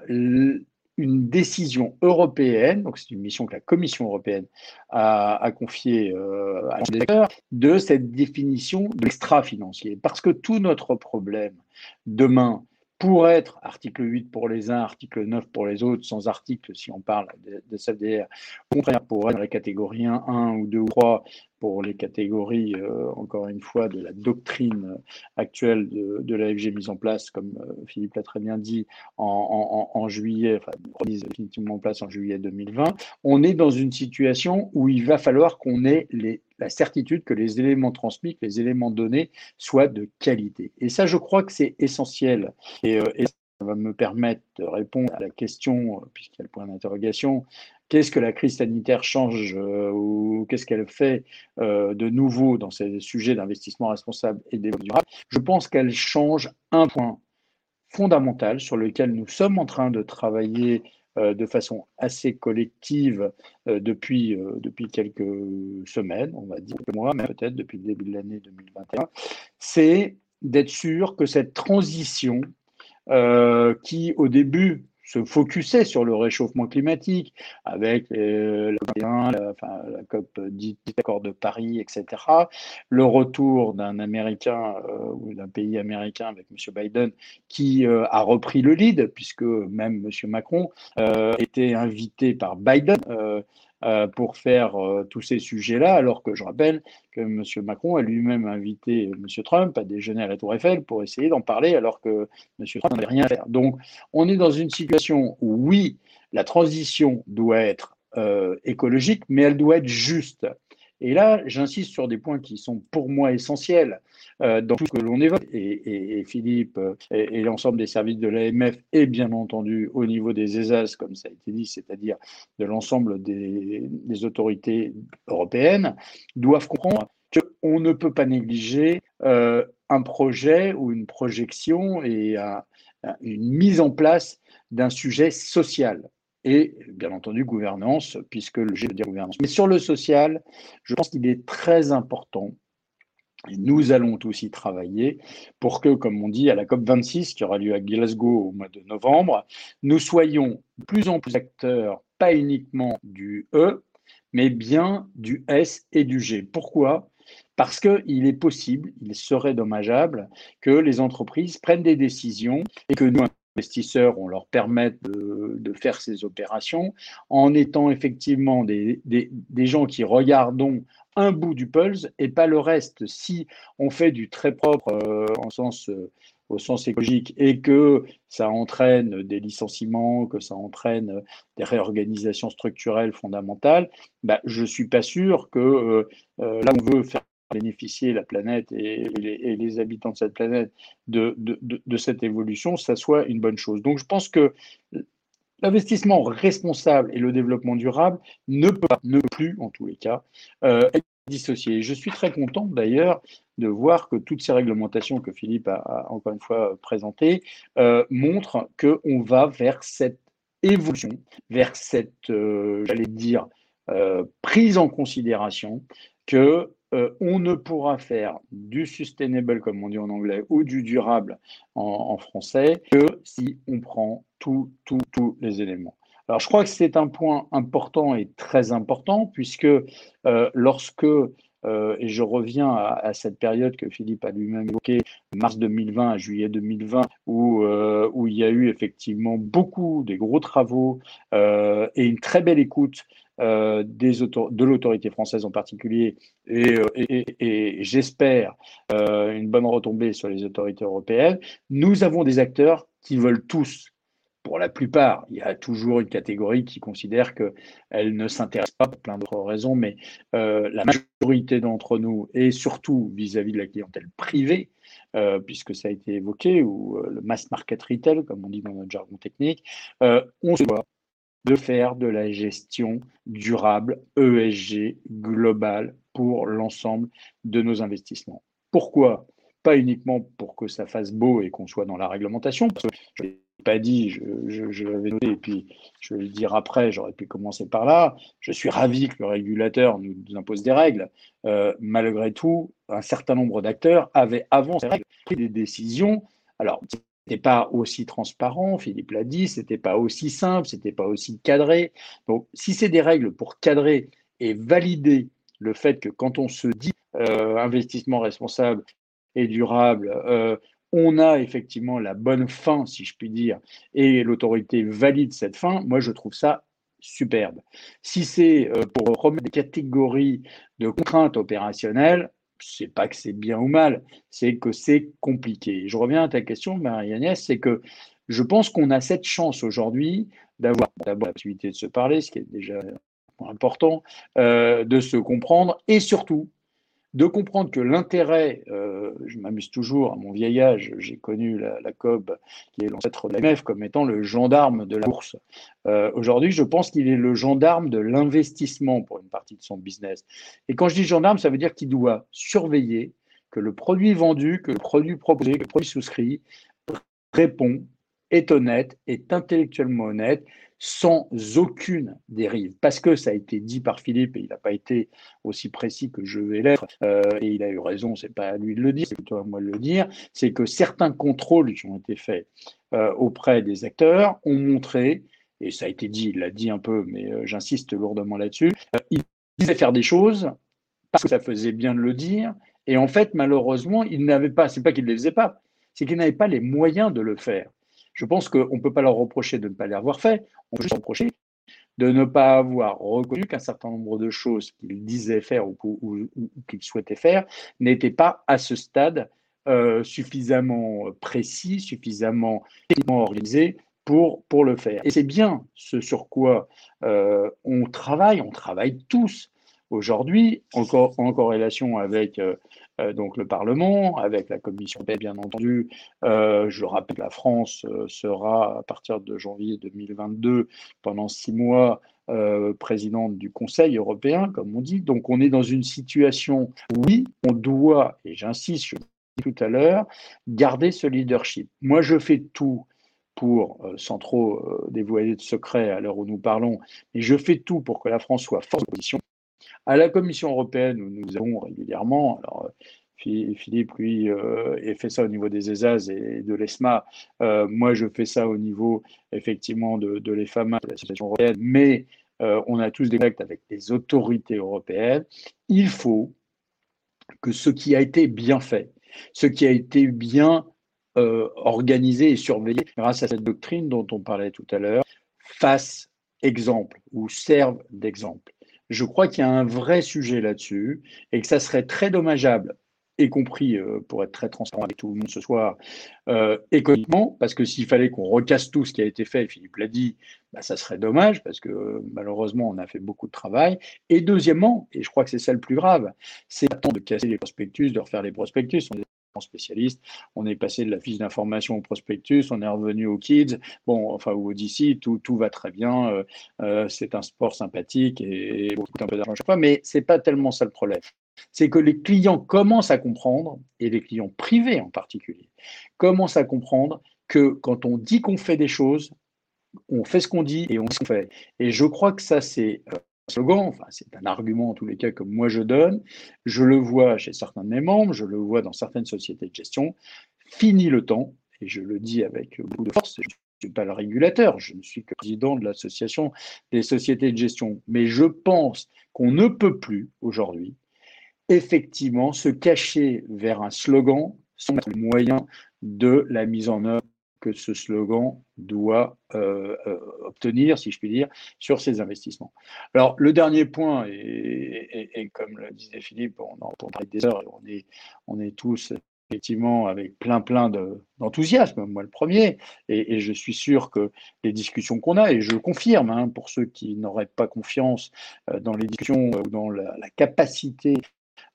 S3: une décision européenne, donc c'est une mission que la Commission européenne a, confiée euh, à l'acteur, de cette définition de l'extra-financier. Parce que tout notre problème demain, pour être article 8 pour les uns, article 9 pour les autres, sans article si on parle de, de SFDR, contraire pour être dans la catégorie 1, 1 ou 2 ou 3, pour les catégories, euh, encore une fois, de la doctrine actuelle de, l'AFG mise en place, comme euh, Philippe l'a très bien dit, en juillet, enfin, mise définitivement en place en juillet 2020, on est dans une situation où il va falloir qu'on ait les, la certitude que les éléments transmis, que les éléments donnés soient de qualité. Et ça, je crois que c'est essentiel. Et, euh, ça va me permettre de répondre à la question, puisqu'il y a le point d'interrogation, qu'est-ce que la crise sanitaire change euh, ou qu'est-ce qu'elle fait euh, de nouveau dans ces sujets d'investissement responsable et développement durable, je pense qu'elle change un point fondamental sur lequel nous sommes en train de travailler euh, de façon assez collective depuis, depuis quelques semaines, on va dire mois, mais peut-être depuis le début de l'année 2021, c'est d'être sûr que cette transition qui, au début, se focusait sur le réchauffement climatique avec euh, la, COP 10, l'accord de Paris, etc. Le retour d'un Américain euh, ou d'un pays américain avec M. Biden qui euh, a repris le lead, puisque même M. Macron euh, était invité par Biden euh, pour faire euh, tous ces sujets-là, alors que je rappelle que M. Macron a lui-même invité M. Trump à déjeuner à la Tour Eiffel pour essayer d'en parler, alors que M. Trump n'avait rien à faire. Donc, on est dans une situation où, oui, la transition doit être euh, écologique, mais elle doit être juste. Et là, j'insiste sur des points qui sont pour moi essentiels dans tout ce que l'on évoque. Et, Philippe euh, et, l'ensemble des services de l'AMF, et bien entendu au niveau des ESAS, comme ça a été dit, c'est-à-dire de l'ensemble des, autorités européennes, doivent comprendre qu'on ne peut pas négliger euh, un projet ou une projection et un, une mise en place d'un sujet social et bien entendu gouvernance, puisque le G veut dire gouvernance. Mais sur le social, je pense qu'il est très important, nous allons aussi travailler pour que, comme on dit, à la COP26, qui aura lieu à Glasgow au mois de novembre, nous soyons de plus en plus acteurs, pas uniquement du E, mais bien du S et du G. Pourquoi? Parce qu'il est possible, il serait dommageable que les entreprises prennent des décisions et que nous, investisseurs, on leur permette de, faire ces opérations en étant effectivement des, gens qui regardons un bout du pulse et pas le reste. Si on fait du très propre euh, euh, au sens écologique et que ça entraîne des licenciements, que ça entraîne des réorganisations structurelles fondamentales, bah, je ne suis pas sûr que euh, là on veut faire bénéficier la planète et, les, habitants de cette planète de, cette évolution, ça soit une bonne chose. Donc je pense que l'investissement responsable et le développement durable ne peut pas, ne plus en tous les cas, euh, être dissocié. Je suis très content d'ailleurs de voir que toutes ces réglementations que Philippe a, encore une fois présentées euh, montrent qu'on va vers cette évolution, vers cette, euh, j'allais dire, euh, prise en considération que euh, on ne pourra faire du sustainable, comme on dit en anglais, ou du durable en, français, que si on prend tous les éléments. Alors, je crois que c'est un point important et très important, puisque euh, lorsque, euh, et je reviens à, à, cette période que Philippe a lui-même évoquée, mars 2020 à juillet 2020, où, où il y a eu effectivement beaucoup des gros travaux et une très belle écoute euh, des de l'autorité française en particulier, et, euh, j'espère euh, une bonne retombée sur les autorités européennes, nous avons des acteurs qui veulent tous. Pour la plupart, il y a toujours une catégorie qui considère qu'elle ne s'intéresse pas pour plein d'autres raisons, mais la majorité d'entre nous, et surtout vis-à-vis -vis de la clientèle privée, puisque ça a été évoqué, ou le mass market retail, comme on dit dans notre jargon technique, on se voit de faire de la gestion durable, ESG, globale pour l'ensemble de nos investissements. Pourquoi Pas uniquement pour que ça fasse beau et qu'on soit dans la réglementation, parce que je l'ai pas dit, je, l'avais noté, et puis je vais le dire après, j'aurais pu commencer par là. Je suis ravi que le régulateur nous, nous impose des règles. Euh, malgré tout, un certain nombre d'acteurs avaient avant ces règles pris des décisions. Alors, n'était pas aussi transparent, Philippe l'a dit, c'était pas aussi simple, c'était pas aussi cadré. Donc, si c'est des règles pour cadrer et valider le fait que quand on se dit euh, investissement responsable et durable, euh, on a effectivement la bonne fin, si je puis dire, et l'autorité valide cette fin, moi je trouve ça superbe. Si c'est euh, pour remettre des catégories de contraintes opérationnelles, c'est pas que c'est bien ou mal, c'est que c'est compliqué. Je reviens à ta question, Marie-Agnès, c'est que je pense qu'on a cette chance aujourd'hui d'avoir d'abord l'activité de se parler, ce qui est déjà important, euh, de se comprendre et surtout de comprendre que l'intérêt, euh, je m'amuse toujours, à mon vieil âge, j'ai connu la, COB, qui est l'ancêtre de l'AMF, comme étant le gendarme de la bourse. Euh, aujourd'hui, je pense qu'il est le gendarme de l'investissement pour une partie de son business. Et quand je dis gendarme, ça veut dire qu'il doit surveiller que le produit vendu, que le produit proposé, que le produit souscrit répond, est honnête, est intellectuellement honnête, sans aucune dérive. Parce que ça a été dit par Philippe, et il n'a pas été aussi précis que je vais l'être, euh, et il a eu raison, c'est pas à lui de le dire, c'est plutôt à moi de le dire, c'est que certains contrôles qui ont été faits euh, auprès des acteurs ont montré, et ça a été dit, il l'a dit un peu, mais euh, j'insiste lourdement là-dessus, il disait faire des choses parce que ça faisait bien de le dire, et en fait, malheureusement, il n'avait pas, c'est pas qu'il ne les faisait pas, c'est qu'il n'avait pas les moyens de le faire. Je pense qu'on ne peut pas leur reprocher de ne pas les avoir fait, on peut juste reprocher de ne pas avoir reconnu qu'un certain nombre de choses qu'ils disaient faire ou, qu'ils souhaitaient faire n'étaient pas à ce stade euh, suffisamment précis, suffisamment organisés pour, pour le faire. Et c'est bien ce sur quoi euh, on travaille, on travaille tous aujourd'hui, en, en corrélation avec euh, donc le Parlement, avec la Commission bien entendu. Euh, je rappelle que la France euh, sera, à partir de janvier 2022, pendant six mois, présidente du Conseil européen, comme on dit. Donc on est dans une situation, oui, on doit, et j'insiste, je tout à l'heure, garder ce leadership. Moi, je fais tout pour, sans trop dévoiler de secrets à l'heure où nous parlons, mais je fais tout pour que la France soit force de position à la Commission européenne, où nous avons régulièrement, alors Philippe, lui, euh, fait ça au niveau des ESAS et de l'ESMA. Euh, moi, je fais ça au niveau, effectivement, de, l'EFAMA, de l'Association européenne, mais euh, on a tous des contacts avec les autorités européennes. Il faut que ce qui a été bien fait, ce qui a été bien euh, organisé et surveillé grâce à cette doctrine dont on parlait tout à l'heure, fasse exemple ou serve d'exemple. Je crois qu'il y a un vrai sujet là-dessus et que ça serait très dommageable, y compris euh, pour être très transparent avec tout le monde ce soir, euh, économiquement, parce que s'il fallait qu'on recasse tout ce qui a été fait, Philippe l'a dit, bah, ça serait dommage parce que malheureusement on a fait beaucoup de travail. Et deuxièmement, et je crois que c'est ça le plus grave, c'est temps de casser les prospectus, de refaire les prospectus spécialiste. On est passé de la fiche d'information au prospectus, on est revenu aux kids, bon, enfin, au Odyssey, tout, tout va très bien, euh, euh, c'est un sport sympathique et, beaucoup un peu d'argent chaque fois, mais c'est pas tellement ça le problème. C'est que les clients commencent à comprendre, et les clients privés en particulier, commencent à comprendre que quand on dit qu'on fait des choses, on fait ce qu'on dit et on fait. Et je crois que ça, c'est euh, slogan, enfin, c'est un argument en tous les cas que moi je donne, je le vois chez certains de mes membres, je le vois dans certaines sociétés de gestion, fini le temps, et je le dis avec beaucoup de force, je ne suis pas le régulateur, je ne suis que président de l'association des sociétés de gestion, mais je pense qu'on ne peut plus aujourd'hui effectivement se cacher vers un slogan sans le moyen de la mise en œuvre que ce slogan doit euh, euh, obtenir, si je puis dire, sur ces investissements. Alors, le dernier point, et, comme le disait Philippe, on en parler des heures, on est, on est tous effectivement avec plein plein d'enthousiasme, moi le premier, et, je suis sûr que les discussions qu'on a, et je confirme, hein, pour ceux qui n'auraient pas confiance euh, dans les discussions ou dans la capacité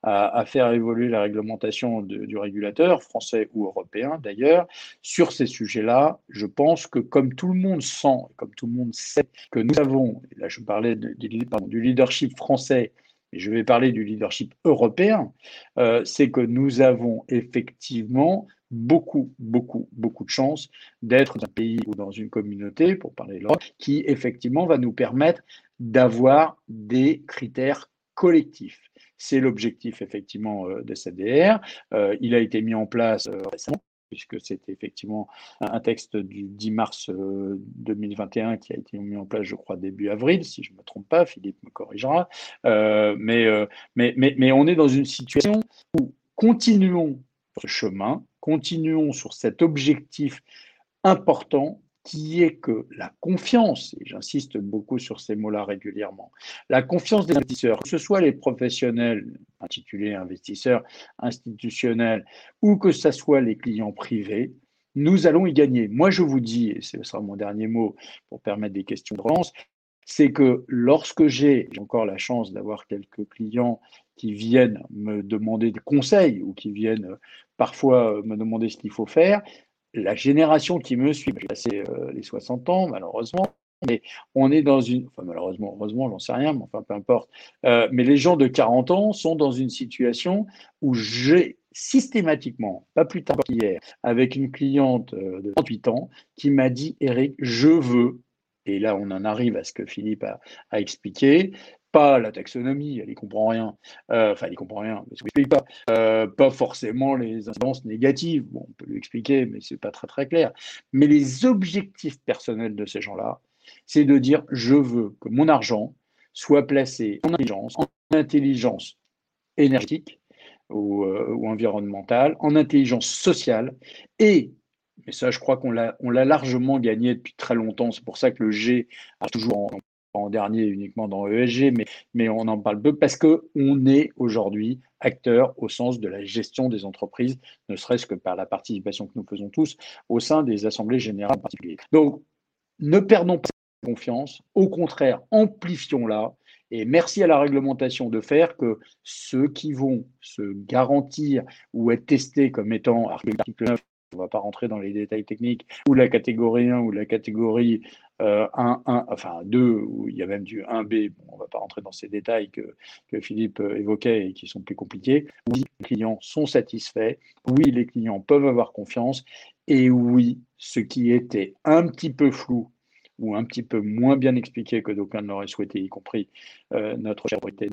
S3: à, faire évoluer la réglementation du régulateur, français ou européen d'ailleurs, sur ces sujets-là. Je pense que comme tout le monde sent, comme tout le monde sait que nous avons, et là je parlais du leadership français, et je vais parler du leadership européen, euh, c'est que nous avons effectivement beaucoup, beaucoup, beaucoup de chance d'être dans un pays ou dans une communauté, pour parler de l'Europe, qui effectivement va nous permettre d'avoir des critères collectifs. C'est l'objectif effectivement euh, de cette DR. Euh, il a été mis en place euh, récemment. puisque c'était effectivement un texte du 10 mars 2021 qui a été mis en place, je crois, début avril, si je ne me trompe pas, Philippe me corrigera. mais, mais, mais, mais on est dans une situation où continuons ce chemin, continuons sur cet objectif important qui est que la confiance, et j'insiste beaucoup sur ces mots-là régulièrement, la confiance des investisseurs, que ce soit les professionnels intitulés investisseurs institutionnels ou que ce soit les clients privés, nous allons y gagner. Moi, je vous dis, et ce sera mon dernier mot pour permettre des questions de relance, c'est que lorsque j'ai encore la chance d'avoir quelques clients qui viennent me demander des conseils ou qui viennent parfois me demander ce qu'il faut faire, la génération qui me suit, j'ai passé euh, les 60 ans, malheureusement, mais on est dans une, enfin malheureusement, heureusement, j'en sais rien, mais enfin peu importe. Euh, mais les gens de 40 ans sont dans une situation où j'ai systématiquement, pas plus tard qu'hier, avec une cliente euh, de 38 ans qui m'a dit, Eric, je veux, et là on en arrive à ce que Philippe a, a expliqué, pas la taxonomie, elle n'y comprend rien. Euh, enfin, elle n'y comprend rien, mais je pas. Euh, pas forcément les incidences négatives. On peut lui expliquer, mais c'est pas très très clair. Mais les objectifs personnels de ces gens-là, c'est de dire je veux que mon argent soit placé en intelligence, en intelligence énergétique ou, euh, environnementale, en intelligence sociale et mais ça, je crois qu'on l'a, largement gagné depuis très longtemps. C'est pour ça que le G a toujours en dernier uniquement dans ESG, mais, mais on en parle peu parce qu'on est aujourd'hui acteur au sens de la gestion des entreprises, ne serait-ce que par la participation que nous faisons tous au sein des assemblées générales particulières. Donc, ne perdons pas confiance, au contraire, amplifions-la. Et merci à la réglementation de faire que ceux qui vont se garantir ou être testés comme étant article 9 on ne va pas rentrer dans les détails techniques, ou la catégorie 1 ou la catégorie 1, euh, 1, enfin 2, où il y a même du 1B, on ne va pas rentrer dans ces détails que, Philippe euh, évoquait et qui sont plus compliqués. Oui, les clients sont satisfaits, oui, les clients peuvent avoir confiance, et oui, ce qui était un petit peu flou ou un petit peu moins bien expliqué que d'aucuns ne l'auraient souhaité, y compris euh, notre cher autorité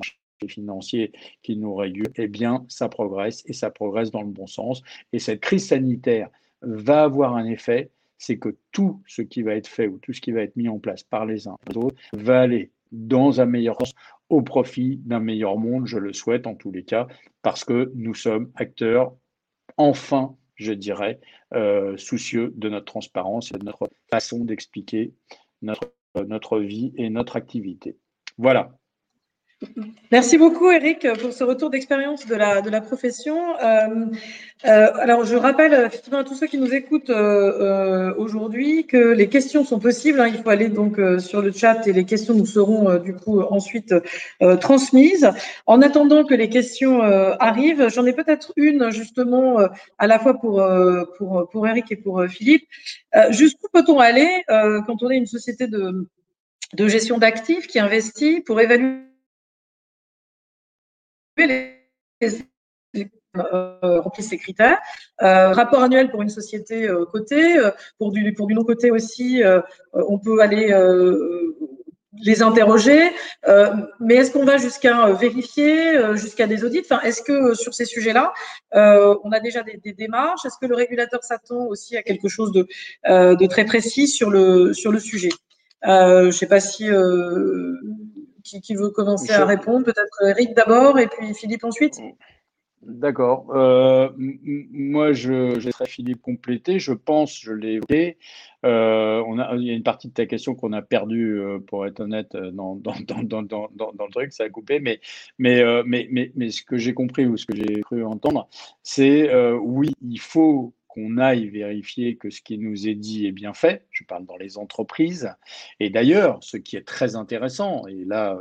S3: financier qui nous régule, eh bien, ça progresse et ça progresse dans le bon sens. Et cette crise sanitaire va avoir un effet, c'est que tout ce qui va être fait ou tout ce qui va être mis en place par les uns et les autres va aller dans un meilleur sens au profit d'un meilleur monde, je le souhaite en tous les cas, parce que nous sommes acteurs, enfin, je dirais, euh, soucieux de notre transparence et de notre façon d'expliquer notre, notre vie et notre activité. Voilà.
S1: Merci beaucoup, Eric, pour ce retour d'expérience de la, profession. Euh, euh, alors, je rappelle effectivement à tous ceux qui nous écoutent euh, aujourd'hui que les questions sont possibles. Hein. il faut aller donc sur le chat et les questions nous seront du coup ensuite transmises. En attendant que les questions arrivent, j'en ai peut-être une justement à la fois pour, pour, pour Eric et pour Philippe. Jusqu'où peut-on aller quand on est une société de, de gestion d'actifs qui investit pour évaluer les euh, remplir ces critères. Euh, rapport annuel pour une société euh, cotée, pour du, pour du non-coté aussi, on peut aller les interroger, mais est-ce qu'on va jusqu'à vérifier, jusqu'à des audits? Enfin, Est-ce que sur ces sujets-là, on a déjà des, des démarches? Est-ce que le régulateur s'attend aussi à quelque chose de, de très précis sur le, sur le sujet? Je ne sais pas si qui, veut commencer à répondre Peut-être Eric d'abord et puis Philippe ensuite
S3: D'accord. Euh, moi, je, laisserai Philippe compléter. Je pense, je l'ai évoqué. Euh, on a, il y a une partie de ta question qu'on a perdue, euh, pour être honnête, dans, dans, dans, dans, le truc, ça a coupé. Mais, mais, mais, mais, mais ce que j'ai compris ou ce que j'ai cru entendre, c'est oui, il faut qu'on aille vérifier que ce qui nous est dit est bien fait. Je parle dans les entreprises. Et d'ailleurs, ce qui est très intéressant, et là,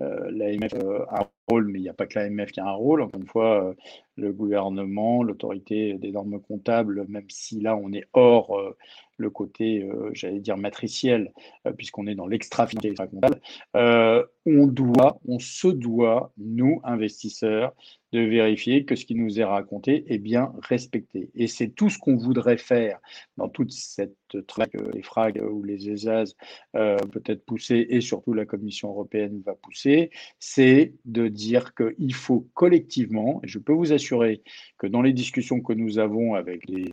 S3: euh, l'AMF a un rôle, mais il n'y a pas que l'AMF qui a un rôle. Encore une fois, euh, le gouvernement, l'autorité des normes comptables, même si là on est hors euh, le côté, j'allais dire, matriciel, puisqu'on est dans l'extra-finalité comptable, on doit, on se doit, nous, investisseurs, de vérifier que ce qui nous est raconté est bien respecté. Et c'est tout ce qu'on voudrait faire dans toute cette traque, les FRAG ou les ESAS euh, peut-être pousser, et surtout la Commission européenne va pousser, c'est de dire qu'il faut collectivement, et je peux vous assurer que dans les discussions que nous avons avec les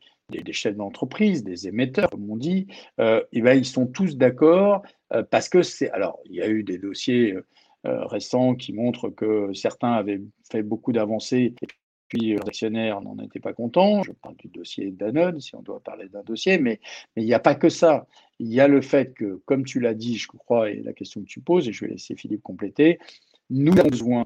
S3: chefs d'entreprise, des émetteurs, comme on dit, et eh ben, ils sont tous d'accord parce que c'est. Alors, il y a eu des dossiers récents qui montrent que certains avaient fait beaucoup d'avancées puis les actionnaires n'en étaient pas contents. Je parle du dossier Danone, si on doit parler d'un dossier, mais il n'y a pas que ça. Il y a le fait que, comme tu l'as dit, je crois, et la question que tu poses, et je vais laisser Philippe compléter, nous avons besoin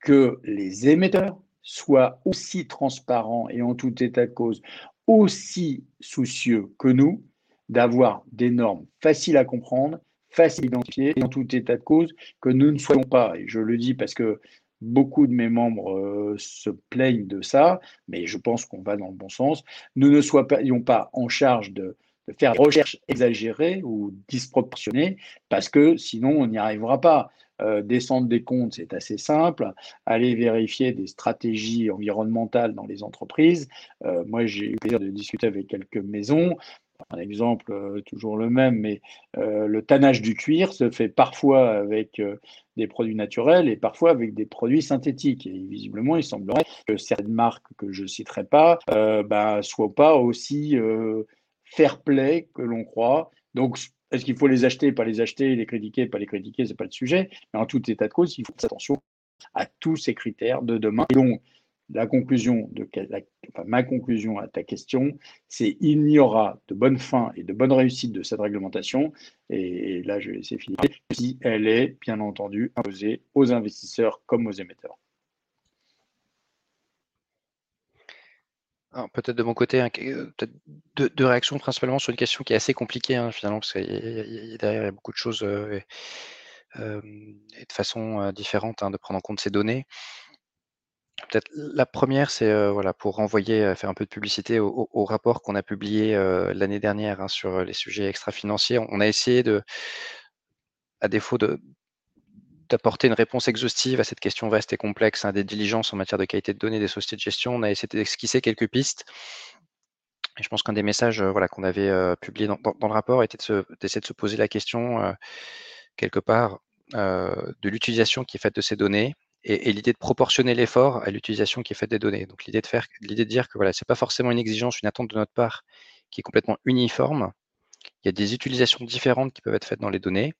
S3: que les émetteurs soient aussi transparents et en tout état de cause aussi soucieux que nous d'avoir des normes faciles à comprendre, faciles à identifier en tout état de cause que nous ne soyons pas, et je le dis parce que beaucoup de mes membres euh, se plaignent de ça, mais je pense qu'on va dans le bon sens, nous ne soyons pas en charge de, faire recherche exagérée ou disproportionnée, parce que sinon on n'y arrivera pas. Euh, descendre des comptes, c'est assez simple. Aller vérifier des stratégies environnementales dans les entreprises. Euh, moi, j'ai eu le plaisir de discuter avec quelques maisons. Un exemple euh, toujours le même, mais le tannage du cuir se fait parfois avec des produits naturels et parfois avec des produits synthétiques. Et visiblement, il semblerait que certaines marques que je ne citerai pas ne bah, soient pas aussi fair play que l'on croit. Donc, est-ce qu'il faut les acheter, pas les acheter, les critiquer, pas les critiquer, c'est pas le sujet. Mais en tout état de cause, il faut faire attention à tous ces critères de demain. Donc, la conclusion de ma conclusion à ta question, c'est il n'y aura de bonne fin et de bonne réussite de cette réglementation. Et, là, je vais laisser Philippe si elle est bien entendu imposée aux investisseurs comme aux émetteurs.
S2: peut-être de mon côté, euh, deux, réactions principalement sur une question qui est assez compliquée hein, finalement, parce qu'il y, a derrière beaucoup de choses euh, et, de façon différente hein, de prendre en compte ces données. Peut-être la première, c'est voilà, pour renvoyer, faire un peu de publicité au, rapport qu'on a publié l'année dernière hein, sur les sujets extra-financiers. On a essayé de, à défaut d'apporter une réponse exhaustive à cette question vaste et complexe hein, des diligences en matière de qualité de données des sociétés de gestion. On a essayé d'esquisser quelques pistes. Et je pense qu'un des messages voilà, qu'on avait publié dans, le rapport était d'essayer de, se poser la question, quelque part, de l'utilisation qui est faite de ces données et, l'idée de proportionner l'effort à l'utilisation qui est faite des données. Donc l'idée de faire, l'idée de dire que voilà, c'est pas forcément une exigence, une attente de notre part qui est complètement uniforme. Il y a des utilisations différentes qui peuvent être faites dans les données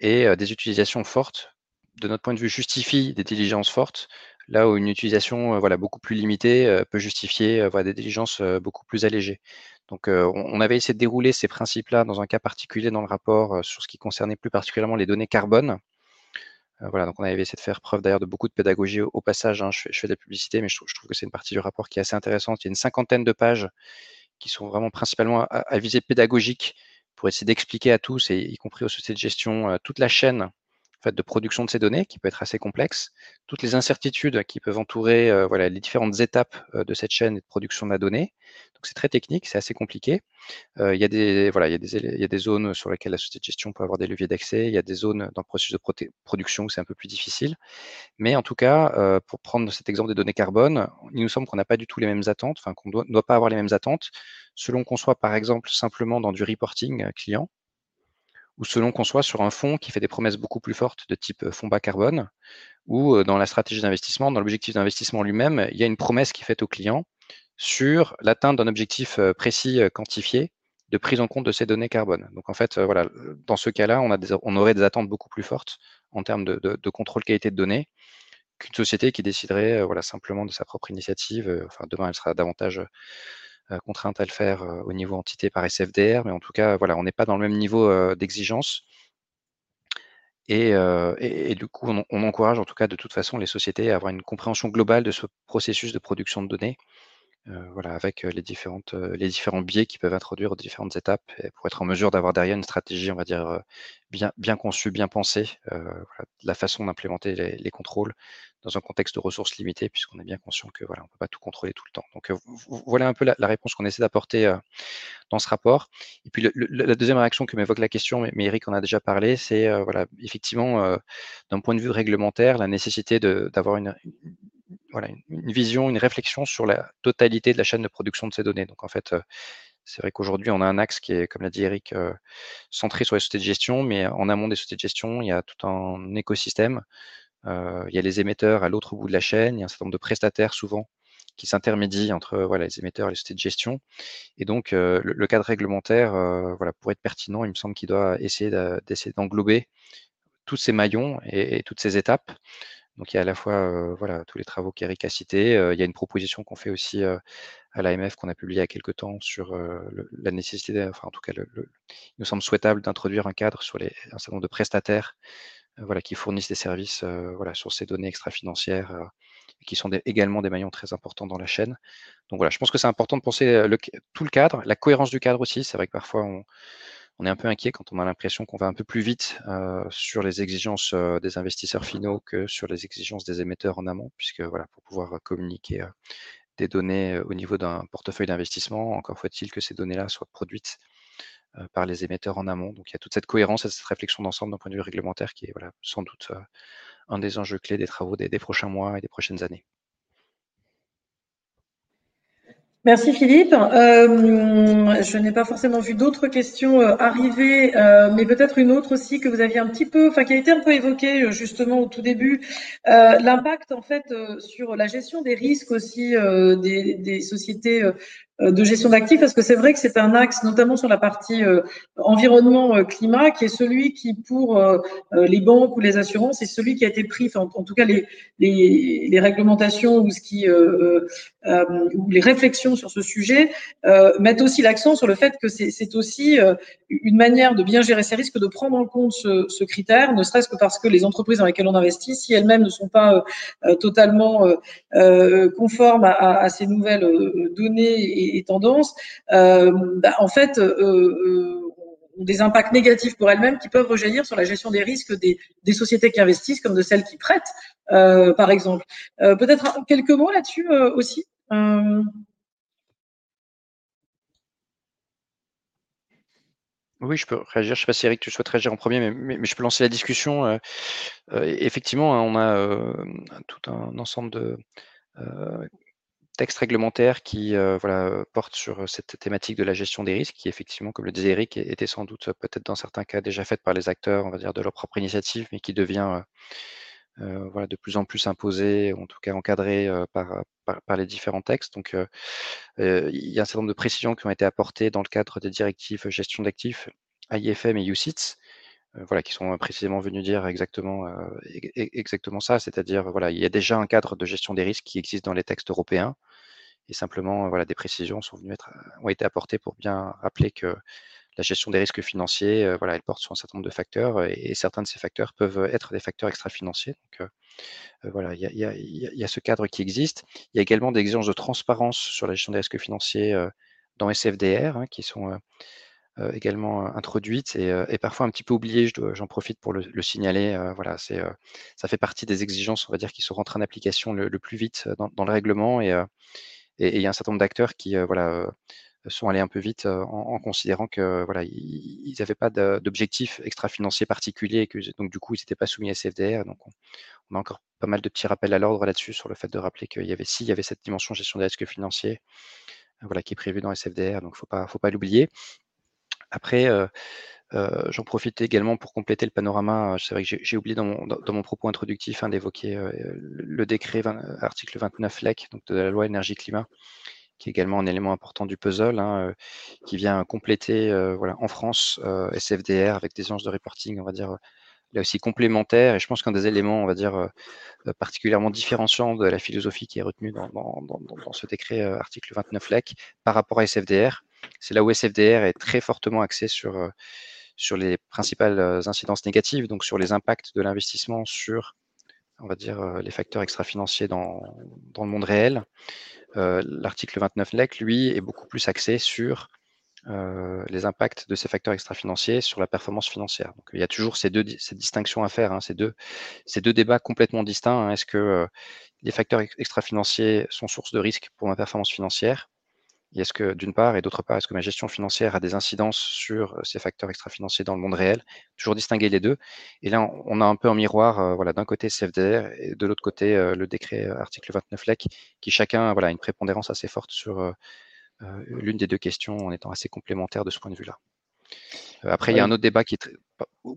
S2: et des utilisations fortes, de notre point de vue, justifient des diligences fortes, là où une utilisation voilà, beaucoup plus limitée peut justifier voilà, des diligences beaucoup plus allégées. Donc, on, avait essayé de dérouler ces principes-là dans un cas particulier dans le rapport sur ce qui concernait plus particulièrement les données carbone. Voilà, donc on avait essayé de faire preuve d'ailleurs de beaucoup de pédagogie au, passage. Hein. Je, fais, de la publicité, mais je trouve, que c'est une partie du rapport qui est assez intéressante. Il y a une cinquantaine de pages qui sont vraiment principalement à, visée pédagogique pour essayer d'expliquer à tous, y compris aux sociétés de gestion, euh, toute la chaîne en fait, de production de ces données, qui peut être assez complexe, toutes les incertitudes qui peuvent entourer euh, voilà, les différentes étapes euh, de cette chaîne de production de la donnée. Donc c'est très technique, c'est assez compliqué. il, y a des, voilà, il, y a des, il y a des zones sur lesquelles la société de gestion peut avoir des leviers d'accès, il y a des zones dans le processus de production où c'est un peu plus difficile. Mais en tout cas, pour prendre cet exemple des données carbone, il nous semble qu'on n'a pas du tout les mêmes attentes, enfin qu'on ne doit pas avoir les mêmes attentes selon qu'on soit par exemple simplement dans du reporting euh, client, ou selon qu'on soit sur un fonds qui fait des promesses beaucoup plus fortes de type euh, fonds bas carbone, ou euh, dans la stratégie d'investissement, dans l'objectif d'investissement lui-même, il y a une promesse qui est faite au client sur l'atteinte d'un objectif précis quantifié de prise en compte de ces données carbone. Donc en fait, dans ce cas-là, on, aurait des attentes beaucoup plus fortes en termes de, de contrôle qualité de données qu'une société qui déciderait simplement de sa propre initiative. Enfin, demain, elle sera davantage euh, contrainte à le faire euh, au niveau entité par SFDR, mais en tout cas, voilà, on n'est pas dans le même niveau euh, d'exigence. Et, du coup, on, encourage en tout cas de toute façon les sociétés à avoir une compréhension globale de ce processus de production de données, voilà, avec les, différentes, les différents biais qui peuvent introduire aux différentes étapes pour être en mesure d'avoir derrière une stratégie, on va dire, bien, bien conçue, bien pensée, la façon d'implémenter les, contrôles dans un contexte de ressources limitées, puisqu'on est bien conscient que voilà, on ne peut pas tout contrôler tout le temps. Donc voilà un peu la, réponse qu'on essaie d'apporter dans ce rapport. Et puis la deuxième réaction que m'évoque la question, mais, Eric en a déjà parlé, c'est voilà, effectivement, d'un point de vue réglementaire, la nécessité d'avoir une, voilà, une, vision, une réflexion sur la totalité de la chaîne de production de ces données. Donc en fait, c'est vrai qu'aujourd'hui, on a un axe qui est, comme l'a dit Eric, centré sur les sociétés de gestion, mais en amont des sociétés de gestion, il y a tout un écosystème. il y a les émetteurs à l'autre bout de la chaîne, il y a un certain nombre de prestataires souvent qui s'intermédie entre voilà, les émetteurs et les sociétés de gestion. Et donc, le, cadre réglementaire voilà, pour être pertinent, il me semble qu'il doit essayer d'englober tous ces maillons et, toutes ces étapes. Donc il y a à la fois voilà, tous les travaux qu'Eric a cités, il y a une proposition qu'on fait aussi à l'AMF qu'on a publiée il y a quelques temps sur la nécessité, enfin en tout cas, il nous semble souhaitable d'introduire un cadre sur les, un certain nombre de prestataires voilà, qui fournissent des services voilà, sur ces données extra-financières qui sont également des maillons très importants dans la chaîne. Donc voilà, je pense que c'est important de penser tout le cadre, la cohérence du cadre aussi. C'est vrai que parfois on, on est un peu inquiet quand on a l'impression qu'on va un peu plus vite euh, sur les exigences euh, des investisseurs finaux que sur les exigences des émetteurs en amont, puisque voilà, pour pouvoir communiquer euh, des données au niveau d'un portefeuille d'investissement, encore faut-il que ces données-là soient produites par les émetteurs en amont. Donc il y a toute cette cohérence et cette réflexion d'ensemble d'un point de vue réglementaire qui est voilà, sans doute un des enjeux clés des travaux des prochains mois et des prochaines années.
S1: Merci Philippe. Euh, je n'ai pas forcément vu d'autres questions euh, arriver, euh, mais peut-être une autre aussi que vous aviez un petit peu, enfin qui a été un peu évoquée justement au tout début, l'impact en fait sur la gestion des risques aussi des, des, sociétés euh, de gestion d'actifs parce que c'est vrai que c'est un axe, notamment sur la partie euh, environnement euh, qui est celui qui, pour les banques ou les assurances, est celui qui a été pris, en, tout cas les, les, les, réglementations ou ce qui ou les réflexions sur ce sujet mettent aussi l'accent sur le fait que c'est aussi une manière de bien gérer ces risques, de prendre en compte ce, ce critère, ne serait-ce que parce que les entreprises dans lesquelles on investit, si elles-mêmes ne sont pas totalement conformes à, à, ces nouvelles données et, tendances, euh, bah, en fait, euh, euh, ont des impacts négatifs pour elles-mêmes qui peuvent rejaillir sur la gestion des risques des, sociétés qui investissent comme de celles qui prêtent, par exemple. Peut-être quelques mots là-dessus aussi.
S2: Oui, je peux réagir. Je ne sais pas si Eric, tu souhaites réagir en premier, mais, mais, je peux lancer la discussion. effectivement, hein, on a tout un ensemble de texte réglementaire qui euh, voilà, porte sur cette thématique de la gestion des risques, qui effectivement, comme le disait Eric, était sans doute peut-être dans certains cas déjà faite par les acteurs, on va dire, de leur propre initiative, mais qui devient euh, voilà, de plus en plus imposé, en tout cas encadré par, par, les différents textes. Donc, il y a un certain nombre de précisions qui ont été apportées dans le cadre des directives gestion d'actifs, AIFM et UCITS, voilà, qui sont précisément venus dire exactement, exactement ça, c'est-à-dire voilà, il y a déjà un cadre de gestion des risques qui existe dans les textes européens, et simplement, voilà, des précisions sont venues être, ont été apportées pour bien rappeler que la gestion des risques financiers, euh, voilà, elle porte sur un certain nombre de facteurs et, certains de ces facteurs peuvent être des facteurs extra-financiers. Donc, euh, voilà, il y, a, ce cadre qui existe. Il y a également des exigences de transparence sur la gestion des risques financiers dans SFDR hein, qui sont également introduites et, parfois un petit peu oubliées. J'en profite pour le, signaler. voilà, c'est, ça fait partie des exigences, on va dire, qui sont rentrées en application le, plus vite dans, le règlement et, et il y a un certain nombre d'acteurs qui euh, voilà, euh, sont allés un peu vite euh, en, considérant que voilà, ils n'avaient pas d'objectif extra-financier particulier et que donc du coup, ils n'étaient pas soumis à SFDR. Donc, on, a encore pas mal de petits rappels à l'ordre là-dessus sur le fait de rappeler qu'il y avait, s'il y avait cette dimension gestion des risques financiers, voilà, qui est prévue dans SFDR, donc faut pas, faut pas l'oublier. Après, j'en profite également pour compléter le panorama. C'est vrai que j'ai oublié dans mon, propos introductif hein, d'évoquer euh, le décret article 29 LEC donc de la loi énergie-climat, qui est également un élément important du puzzle, hein, euh, qui vient compléter en France SFDR avec des anges de reporting, on va dire, là aussi complémentaires. Et je pense qu'un des éléments, on va dire, particulièrement différenciants de la philosophie qui est retenue dans ce décret article 29 LEC par rapport à SFDR, c'est là où SFDR est très fortement axé sur sur les principales euh, incidences négatives, donc sur les impacts de l'investissement sur, on va dire, euh, les facteurs extra-financiers dans, le monde réel. Euh, l'article 29 LEC, lui, est beaucoup plus axé sur les impacts de ces facteurs extra-financiers sur la performance financière. Donc, il y a toujours ces deux, ces distinctions à faire, hein, ces, deux, ces deux débats complètement distincts. Hein. Est-ce que les facteurs extra-financiers sont source de risque pour ma performance financière? Est-ce que, d'une part, et d'autre part, est-ce que ma gestion financière a des incidences sur ces facteurs extra-financiers dans le monde réel? Toujours distinguer les deux. Et là, on a un peu en miroir, voilà, d'un côté CFDR et de l'autre côté le décret article 29 LEC, qui chacun voilà, a une prépondérance assez forte sur l'une des deux questions en étant assez complémentaire de ce point de vue-là. après, il y a un autre débat qui est très...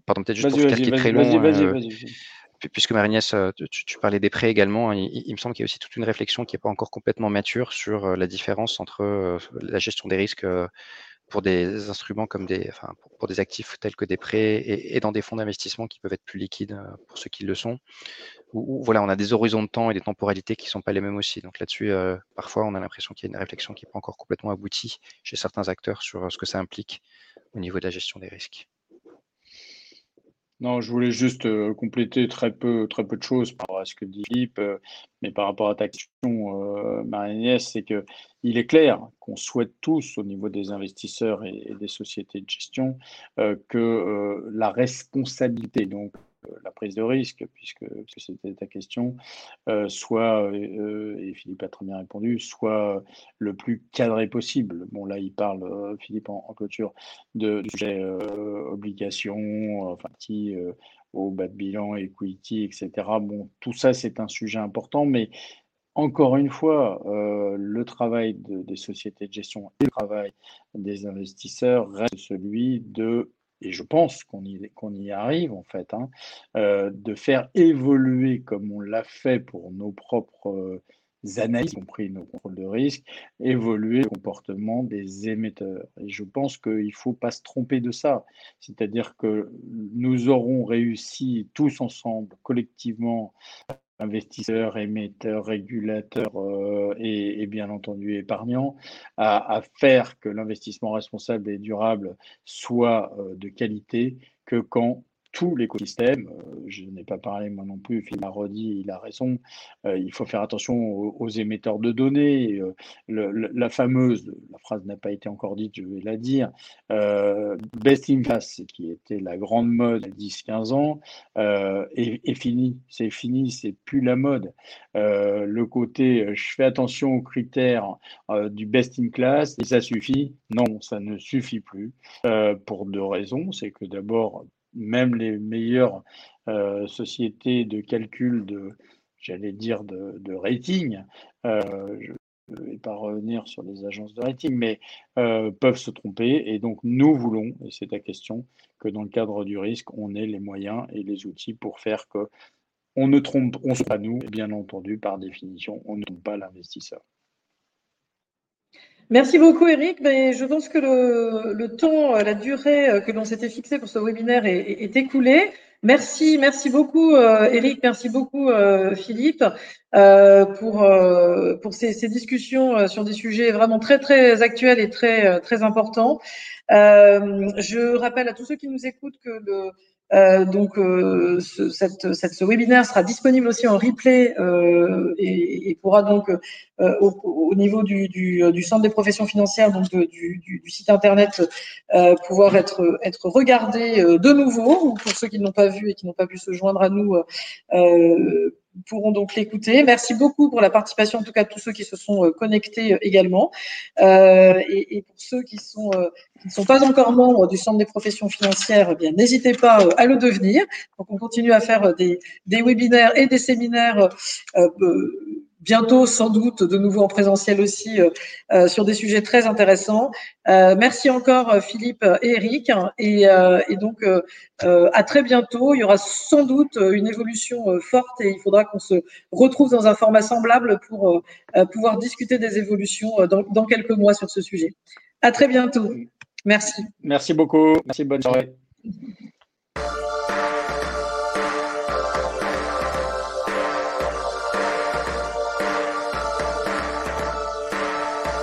S2: Pardon, peut-être juste pour ce qui est très long puisque Marignès, tu, parlais des prêts également, il, il me semble qu'il y a aussi toute une réflexion qui n'est pas encore complètement mature sur la différence entre la gestion des risques pour des instruments comme des, enfin, pour, des actifs tels que des prêts et, dans des fonds d'investissement qui peuvent être plus liquides euh, pour ceux qui le sont. Ou, voilà, on a des horizons de temps et des temporalités qui ne sont pas les mêmes aussi. Donc là-dessus, euh, parfois, on a l'impression qu'il y a une réflexion qui n'est pas encore complètement aboutie chez certains acteurs sur euh, ce que ça implique au niveau de la gestion des risques.
S3: Non, je voulais juste euh, compléter très peu, très peu de choses par rapport à ce que dit Philippe, euh, mais par rapport à ta question, euh, Marie-Agnès, c'est que il est clair qu'on souhaite tous, au niveau des investisseurs et, des sociétés de gestion, que la responsabilité, donc la prise de risque, puisque, c'était ta question, euh, soit, euh, et Philippe a très bien répondu, soit le plus cadré possible. Bon, là, il parle, euh, Philippe, en, clôture, de, du sujet obligations, enfin, qui au bas de bilan, equity, etc. Bon, tout ça, c'est un sujet important, mais encore une fois, le travail des sociétés de gestion et le travail des investisseurs reste celui de et je pense qu'on y, arrive en fait, hein, euh, de faire évoluer comme on l'a fait pour nos propres euh, analyses, y compris nos contrôles de risque, évoluer le comportement des émetteurs. Et je pense qu'il ne faut pas se tromper de ça. C'est-à-dire que nous aurons réussi tous ensemble, collectivement, investisseurs, émetteurs, régulateurs euh, et, bien entendu épargnants, à, faire que l'investissement responsable et durable soit euh, de qualité que quand tout l'écosystème. Euh, je n'ai pas parlé moi non plus, Philippe a redit, il a raison. Euh, il faut faire attention aux, émetteurs de données. Euh, la fameuse, la phrase n'a pas été encore dite, je vais la dire, best in class, qui était la grande mode a 10-15 ans, est, fini. C'est fini, c'est plus la mode. le côté, je fais attention aux critères du best in class et ça suffit. Non, ça ne suffit plus pour deux raisons. C'est que d'abord, même les meilleures euh, sociétés de calcul de, j'allais dire, de, rating, euh, je ne vais pas revenir sur les agences de rating, mais euh, peuvent se tromper. Et donc, nous voulons, et c'est ta question, que dans le cadre du risque, on ait les moyens et les outils pour faire que on ne trompe, on ne pas nous, et bien entendu, par définition, on ne trompe pas l'investisseur.
S1: Merci beaucoup Eric. Mais je pense que le, temps, la durée euh, que l'on s'était fixé pour ce webinaire est, écoulé. Merci, merci beaucoup euh, Eric, merci beaucoup euh, Philippe pour pour ces, ces, discussions sur des sujets vraiment très très actuels et très très importants. je rappelle à tous ceux qui nous écoutent que le donc, euh, ce, webinaire sera disponible aussi en replay euh, et, pourra donc, euh, au, au, niveau du, centre des professions financières, donc du, site internet, euh, pouvoir être, regardé de nouveau. Ou pour ceux qui ne l'ont pas vu et qui n'ont pas pu se joindre à nous, pourront donc l'écouter. Merci beaucoup pour la participation, en tout cas de tous ceux qui se sont connectés également. Et, et, pour ceux qui sont qui ne sont pas encore membres du Centre des professions financières, eh bien n'hésitez pas euh, à le devenir. Donc on continue à faire euh, des, des webinaires et des séminaires euh, bientôt sans doute de nouveau en présentiel aussi euh, sur des sujets très intéressants. Euh, merci encore Philippe et Eric et, et donc à très bientôt. Il y aura sans doute une évolution forte et il faudra qu'on se retrouve dans un format semblable pour pouvoir discuter des évolutions dans, dans quelques mois sur ce sujet. À très bientôt. Merci.
S3: Merci beaucoup. Merci, bonne soirée.